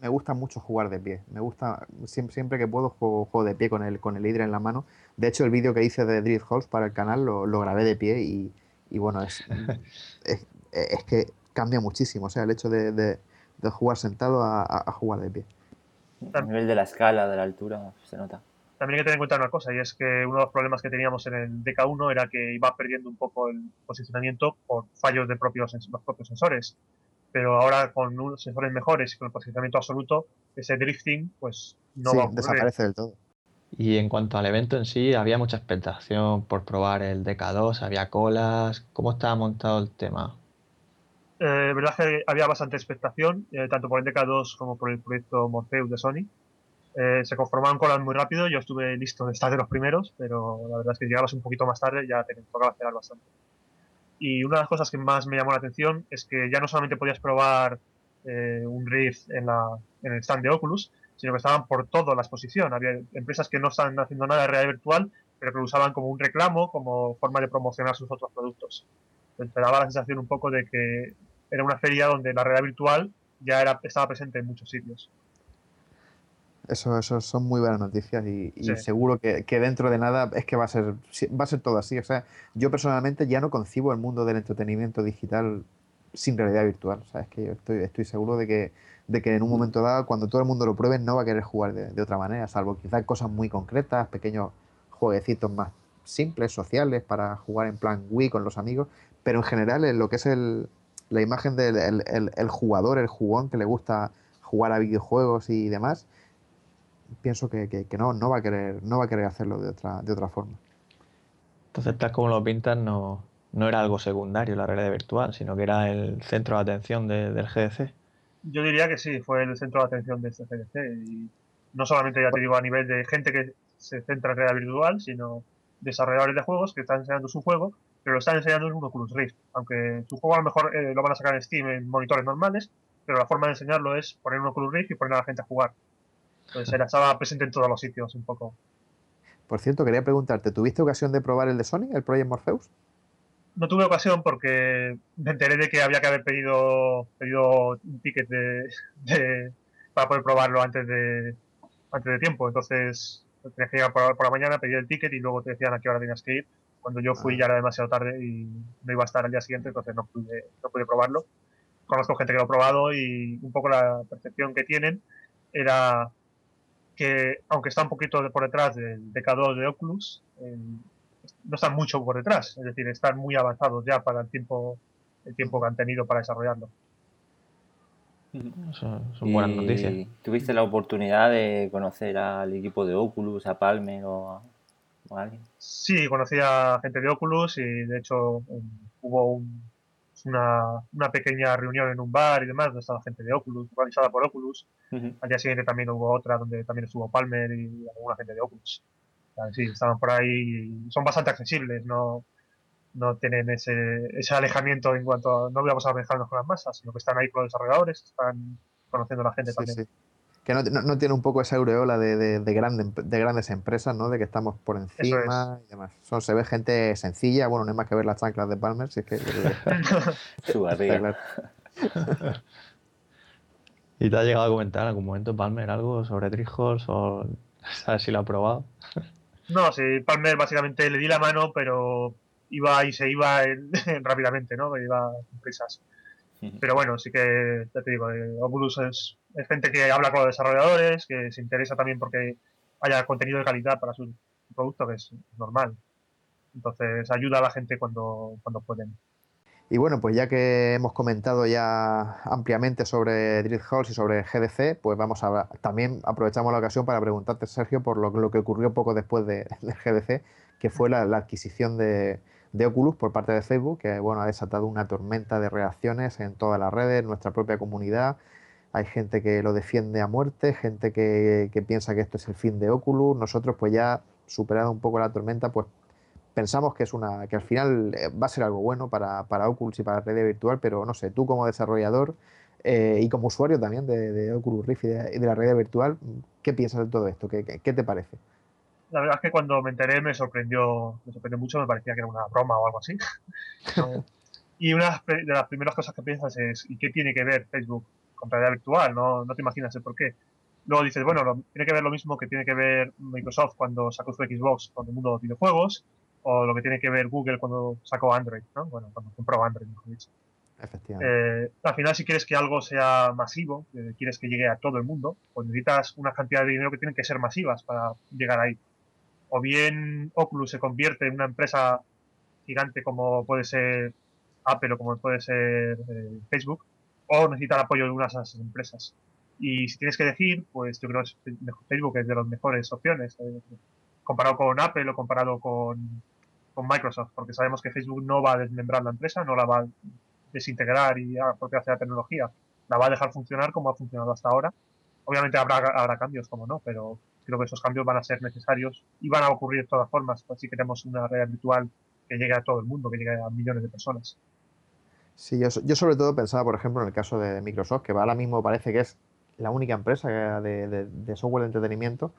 Speaker 3: me gusta, mucho jugar de pie. Me gusta, siempre, siempre que puedo juego, de pie con el, con el Hydra en la mano. De hecho, el vídeo que hice de Drift Halls para el canal lo, lo grabé de pie y y bueno, es, es, que cambia muchísimo, o sea, el hecho de, jugar sentado a, jugar de pie.
Speaker 1: A nivel de la escala, de la altura, se nota.
Speaker 4: También hay que tener en cuenta una cosa, y es que uno de los problemas que teníamos en el DK1 era que iba perdiendo un poco el posicionamiento por fallos de propios, los propios sensores. Pero ahora con unos sensores mejores y con el posicionamiento absoluto, ese drifting pues no va a
Speaker 3: desaparece del todo.
Speaker 2: Y en cuanto al evento en sí, había mucha expectación por probar el DK2, había colas. ¿Cómo estaba montado el tema?
Speaker 4: Eh, verdad que había bastante expectación, eh, tanto por el DK2 como por el proyecto Morpheus de Sony. Eh, se conformaban colas muy rápido, yo estuve listo de estar de los primeros, pero la verdad es que llegabas un poquito más tarde ya te tocaba esperar bastante. Y una de las cosas que más me llamó la atención es que ya no solamente podías probar eh, un Rift en, la, en el stand de Oculus, sino que estaban por toda la exposición. Había empresas que no estaban haciendo nada de realidad virtual, pero que lo usaban como un reclamo, como forma de promocionar sus otros productos. Entonces, te daba la sensación un poco de que era una feria donde la realidad virtual ya era, estaba presente en muchos sitios.
Speaker 3: Eso, eso son muy buenas noticias y, seguro que, que, dentro de nada es que va a ser va a ser todo así. O sea, yo personalmente ya no concibo el mundo del entretenimiento digital sin realidad virtual. O sea, es que yo estoy, estoy seguro de que de que en un momento dado, cuando todo el mundo lo pruebe, no va a querer jugar de, otra manera, salvo quizás cosas muy concretas, pequeños jueguecitos más, simples, sociales, para jugar en plan Wii con los amigos, pero en general en lo que es el, la imagen del el, jugador, el jugón que le gusta jugar a videojuegos y demás, pienso que, que, no, no va a querer, no va a querer hacerlo de otra, de otra forma.
Speaker 2: Entonces, tal como lo pintan, no, no era algo secundario la realidad virtual, sino que era el centro de atención del GDC.
Speaker 4: Yo diría que sí, fue el centro de atención de este GDC. Y no solamente, ya te digo, a nivel de gente que se centra en realidad virtual, sino desarrolladores de juegos que están enseñando su juego, pero lo están enseñando en un Oculus Rift. Aunque su juego a lo mejor eh, lo van a sacar en Steam en monitores normales, pero la forma de enseñarlo es poner un Oculus Rift y poner a la gente a jugar. Entonces era, estaba presente en todos los sitios un poco.
Speaker 3: Por cierto, quería preguntarte, ¿tuviste ocasión de probar el de Sony, el Project Morpheus?
Speaker 4: No tuve ocasión porque me enteré de que había que haber pedido, pedido un ticket de, para poder probarlo antes de, antes de tiempo. Entonces tenías que llegar por, la mañana, pedir el ticket y luego te decían a qué hora tenías que ir. Cuando yo fui ah. ya era demasiado tarde y no iba a estar al día siguiente, entonces no pude, no pude probarlo. Conozco gente que lo ha probado y un poco la percepción que tienen era que, aunque está un poquito por detrás del DK2 de Oculus, no están mucho por detrás, es decir, están muy avanzados ya para el tiempo, el tiempo que han tenido para desarrollarlo.
Speaker 1: Son, buenas noticias. ¿Tuviste la oportunidad de conocer al equipo de Oculus, a Palmer o a, alguien?
Speaker 4: Sí, conocí a gente de Oculus y de hecho hubo una, una, pequeña reunión en un bar y demás donde estaba gente de Oculus, organizada por Oculus. Al día siguiente también hubo otra donde también estuvo Palmer y alguna gente de Oculus. Sí, estaban por ahí, son bastante accesibles, no, no tienen ese, ese alejamiento en cuanto a no vamos a alejarnos con las masas, sino que están ahí con los desarrolladores, están conociendo a la gente también.
Speaker 3: Que no, no, tiene un poco esa aureola de, de, de, de, grandes empresas, ¿no? De que estamos por encima y demás. Son, se ve gente sencilla, bueno, no hay más que ver las chanclas de Palmer, si es que...
Speaker 1: Su barriga.
Speaker 2: ¿Y te ha llegado a comentar en algún momento, Palmer, algo sobre Treehouse o sabes si lo ha probado?
Speaker 4: No, sí, Palmer básicamente le di la mano, pero iba y se iba rápidamente, ¿no? Iba con prisas. Pero bueno, sí que, ya te digo, eh, Oculus es, gente que habla con los desarrolladores, que se interesa también porque haya contenido de calidad para su producto, que es normal. Entonces ayuda a la gente cuando, cuando pueden.
Speaker 3: Y bueno, pues ya que hemos comentado ya ampliamente sobre Drift Halls y sobre GDC, pues vamos a también aprovechamos la ocasión para preguntarte, Sergio, por lo, que ocurrió poco después de, GDC, que fue la, adquisición de, Oculus por parte de Facebook, que bueno, ha desatado una tormenta de reacciones en todas las redes, en nuestra propia comunidad. Hay gente que lo defiende a muerte, gente que, que piensa que esto es el fin de Oculus. Nosotros, pues ya superado un poco la tormenta, pues pensamos que es una que al final eh, va a ser algo bueno para, para Oculus y para la red virtual, pero no sé, tú como desarrollador eh, y como usuario también de, Oculus Rift y de, la red virtual, ¿qué piensas de todo esto? ¿Qué, ¿Qué, te parece?
Speaker 4: La verdad es que cuando me enteré me sorprendió, me sorprendió mucho, me parecía que era una broma o algo así. y una de las primeras cosas que piensas es, ¿y qué tiene que ver Facebook con realidad virtual? No, no te imaginas el por qué. Luego dices, bueno, tiene que ver lo mismo que tiene que ver Microsoft cuando sacó su Xbox con el mundo de los videojuegos, o lo que tiene que ver Google cuando sacó Android, ¿no? Bueno, cuando compró Android, mejor dicho.
Speaker 3: Efectivamente.
Speaker 4: Eh, al final, si quieres que algo sea masivo, quieres que llegue a todo el mundo, pues necesitas una cantidad de dinero que tienen que ser masivas para llegar ahí. O bien Oculus se convierte en una empresa gigante como puede ser Apple o como puede ser eh, Facebook, o necesita el apoyo de unas de esas empresas. Y si tienes que decir, pues yo creo que Facebook es de las mejores opciones, eh, comparado con Apple o comparado con, con Microsoft, porque sabemos que Facebook no va a desmembrar la empresa, no la va a desintegrar y a porque hace la tecnología, la va a dejar funcionar como ha funcionado hasta ahora. Obviamente habrá, habrá cambios, como no, pero creo que esos cambios van a ser necesarios y van a ocurrir de todas formas, pues si queremos una red virtual que llegue a todo el mundo, que llegue a millones de personas.
Speaker 3: Sí, yo, yo sobre todo pensaba, por ejemplo, en el caso de Microsoft, que ahora mismo parece que es la única empresa de, de, de software de entretenimiento,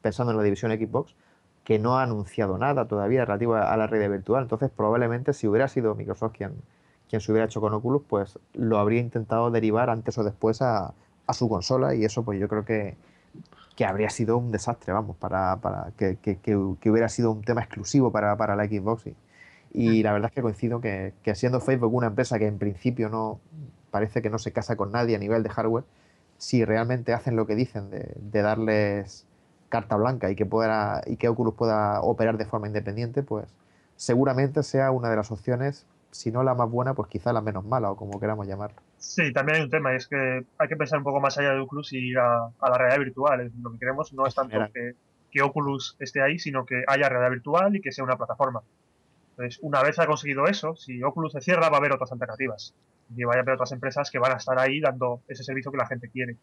Speaker 3: pensando en la división Xbox, que no ha anunciado nada todavía relativo a la red virtual. Entonces, probablemente si hubiera sido Microsoft quien, quien se hubiera hecho con Oculus, pues lo habría intentado derivar antes o después a, su consola y eso pues yo creo que, que habría sido un desastre, vamos, para, para que, que, hubiera sido un tema exclusivo para, para la Xbox. Y, la verdad es que coincido que, siendo Facebook una empresa que en principio no parece que no se casa con nadie a nivel de hardware, si realmente hacen lo que dicen de, de darles carta blanca y que, pueda, y que Oculus pueda operar de forma independiente, pues seguramente sea una de las opciones, si no la más buena, pues quizá la menos mala o como queramos llamarlo.
Speaker 4: Sí, también hay un tema, y es que hay que pensar un poco más allá de Oculus y ir a, la realidad virtual. Lo que queremos no es tanto que, que, Oculus esté ahí, sino que haya realidad virtual y que sea una plataforma. Entonces, una vez ha conseguido eso, si Oculus se cierra, va a haber otras alternativas. Y va a haber otras empresas que van a estar ahí dando ese servicio que la gente quiere.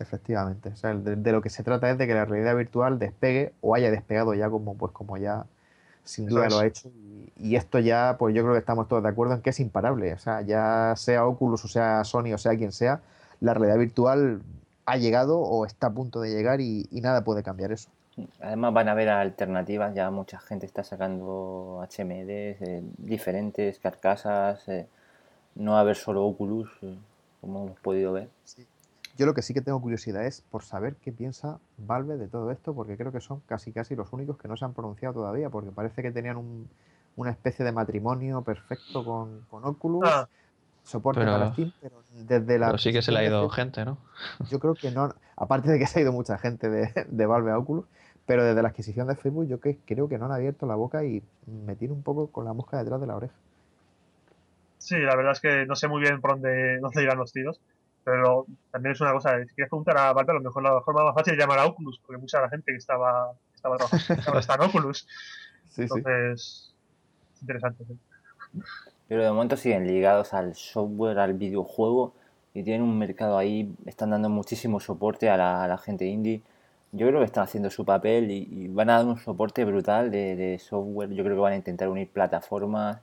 Speaker 3: Efectivamente. O sea, de, lo que se trata es de que la realidad virtual despegue o haya despegado ya como, pues, como ya sin duda lo ha hecho. Y, esto ya, pues yo creo que estamos todos de acuerdo en que es imparable. O sea, ya sea Oculus o sea Sony o sea quien sea, la realidad virtual ha llegado o está a punto de llegar y, nada puede cambiar eso.
Speaker 1: Además van a haber alternativas, ya mucha gente está sacando HMDs, eh, diferentes carcasas, eh, no va a haber solo Oculus, eh, como hemos podido ver. Sí.
Speaker 3: Yo lo que sí que tengo curiosidad es por saber qué piensa Valve de todo esto, porque creo que son casi casi los únicos que no se han pronunciado todavía, porque parece que tenían un, una especie de matrimonio perfecto con, con Oculus. Ah. Soporte para Steam, pero desde la.
Speaker 2: Pero sí que se le ha ido gente, ¿no?
Speaker 3: Yo creo que no. Aparte de que se ha ido mucha gente de, de Valve a Oculus, pero desde la adquisición de Facebook, yo que, creo que no han abierto la boca y me tiene un poco con la mosca detrás de la oreja.
Speaker 4: Sí, la verdad es que no sé muy bien por dónde, dónde irán los tiros. Pero también es una cosa, si quieres preguntar a Valve, a lo mejor la forma más fácil es llamar a Oculus, porque mucha de la gente que estaba, estaba trabajando ahora está en Oculus. Entonces, es interesante.
Speaker 1: Pero de momento siguen ligados al software, al videojuego, y tienen un mercado ahí, están dando muchísimo soporte a la, gente indie. Yo creo que están haciendo su papel y, van a dar un soporte brutal de, software. Yo creo que van a intentar unir plataformas.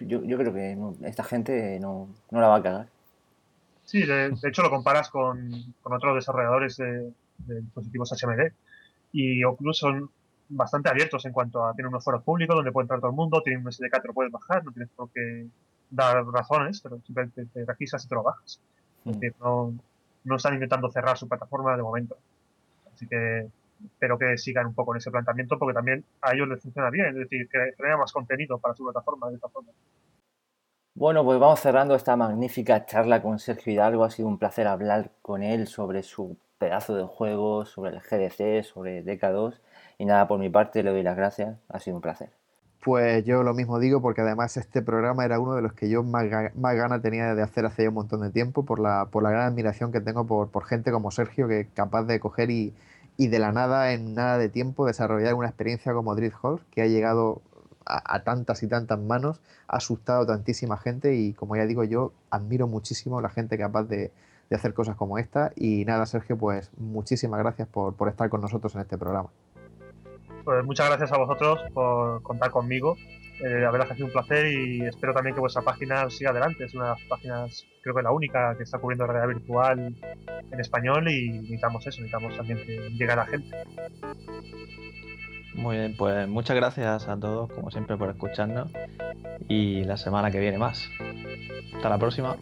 Speaker 1: Yo, yo creo que esta gente no, no la va a cagar.
Speaker 4: Sí, de, hecho lo comparas con, otros desarrolladores de, dispositivos HMD y Oculus son bastante abiertos en cuanto a tienen unos foros públicos donde puede entrar todo el mundo, tienen un SDK que lo puedes bajar, no tienes por qué dar razones, pero simplemente te registras y te lo bajas. Es mm. decir, no, no están intentando cerrar su plataforma de momento. Así que espero que sigan un poco en ese planteamiento porque también a ellos les funciona bien, es decir, que crea más contenido para su plataforma de esta forma.
Speaker 1: Bueno, pues vamos cerrando esta magnífica charla con Sergio Hidalgo. Ha sido un placer hablar con él sobre su pedazo de juego, sobre el GDC, sobre DK2. Y nada, por mi parte le doy las gracias. Ha sido un placer.
Speaker 3: Pues yo lo mismo digo porque además este programa era uno de los que yo más, ganas tenía de hacer hace ya un montón de tiempo por la, por la gran admiración que tengo por, por gente como Sergio que es capaz de coger y, y de la nada, en nada de tiempo, desarrollar una experiencia como Drift Hall que ha llegado a, tantas y tantas manos, ha asustado a tantísima gente y como ya digo yo, admiro muchísimo la gente capaz de, hacer cosas como esta y nada, Sergio, pues muchísimas gracias por, estar con nosotros en este programa.
Speaker 4: Pues muchas gracias a vosotros por contar conmigo. Eh, la verdad que ha sido un placer y espero también que vuestra página siga adelante. Es una de las páginas, creo que la única que está cubriendo realidad virtual en español y necesitamos eso, necesitamos también que llegue a la gente.
Speaker 2: Muy bien, pues muchas gracias a todos, como siempre, por escucharnos y la semana que viene más. Hasta la próxima.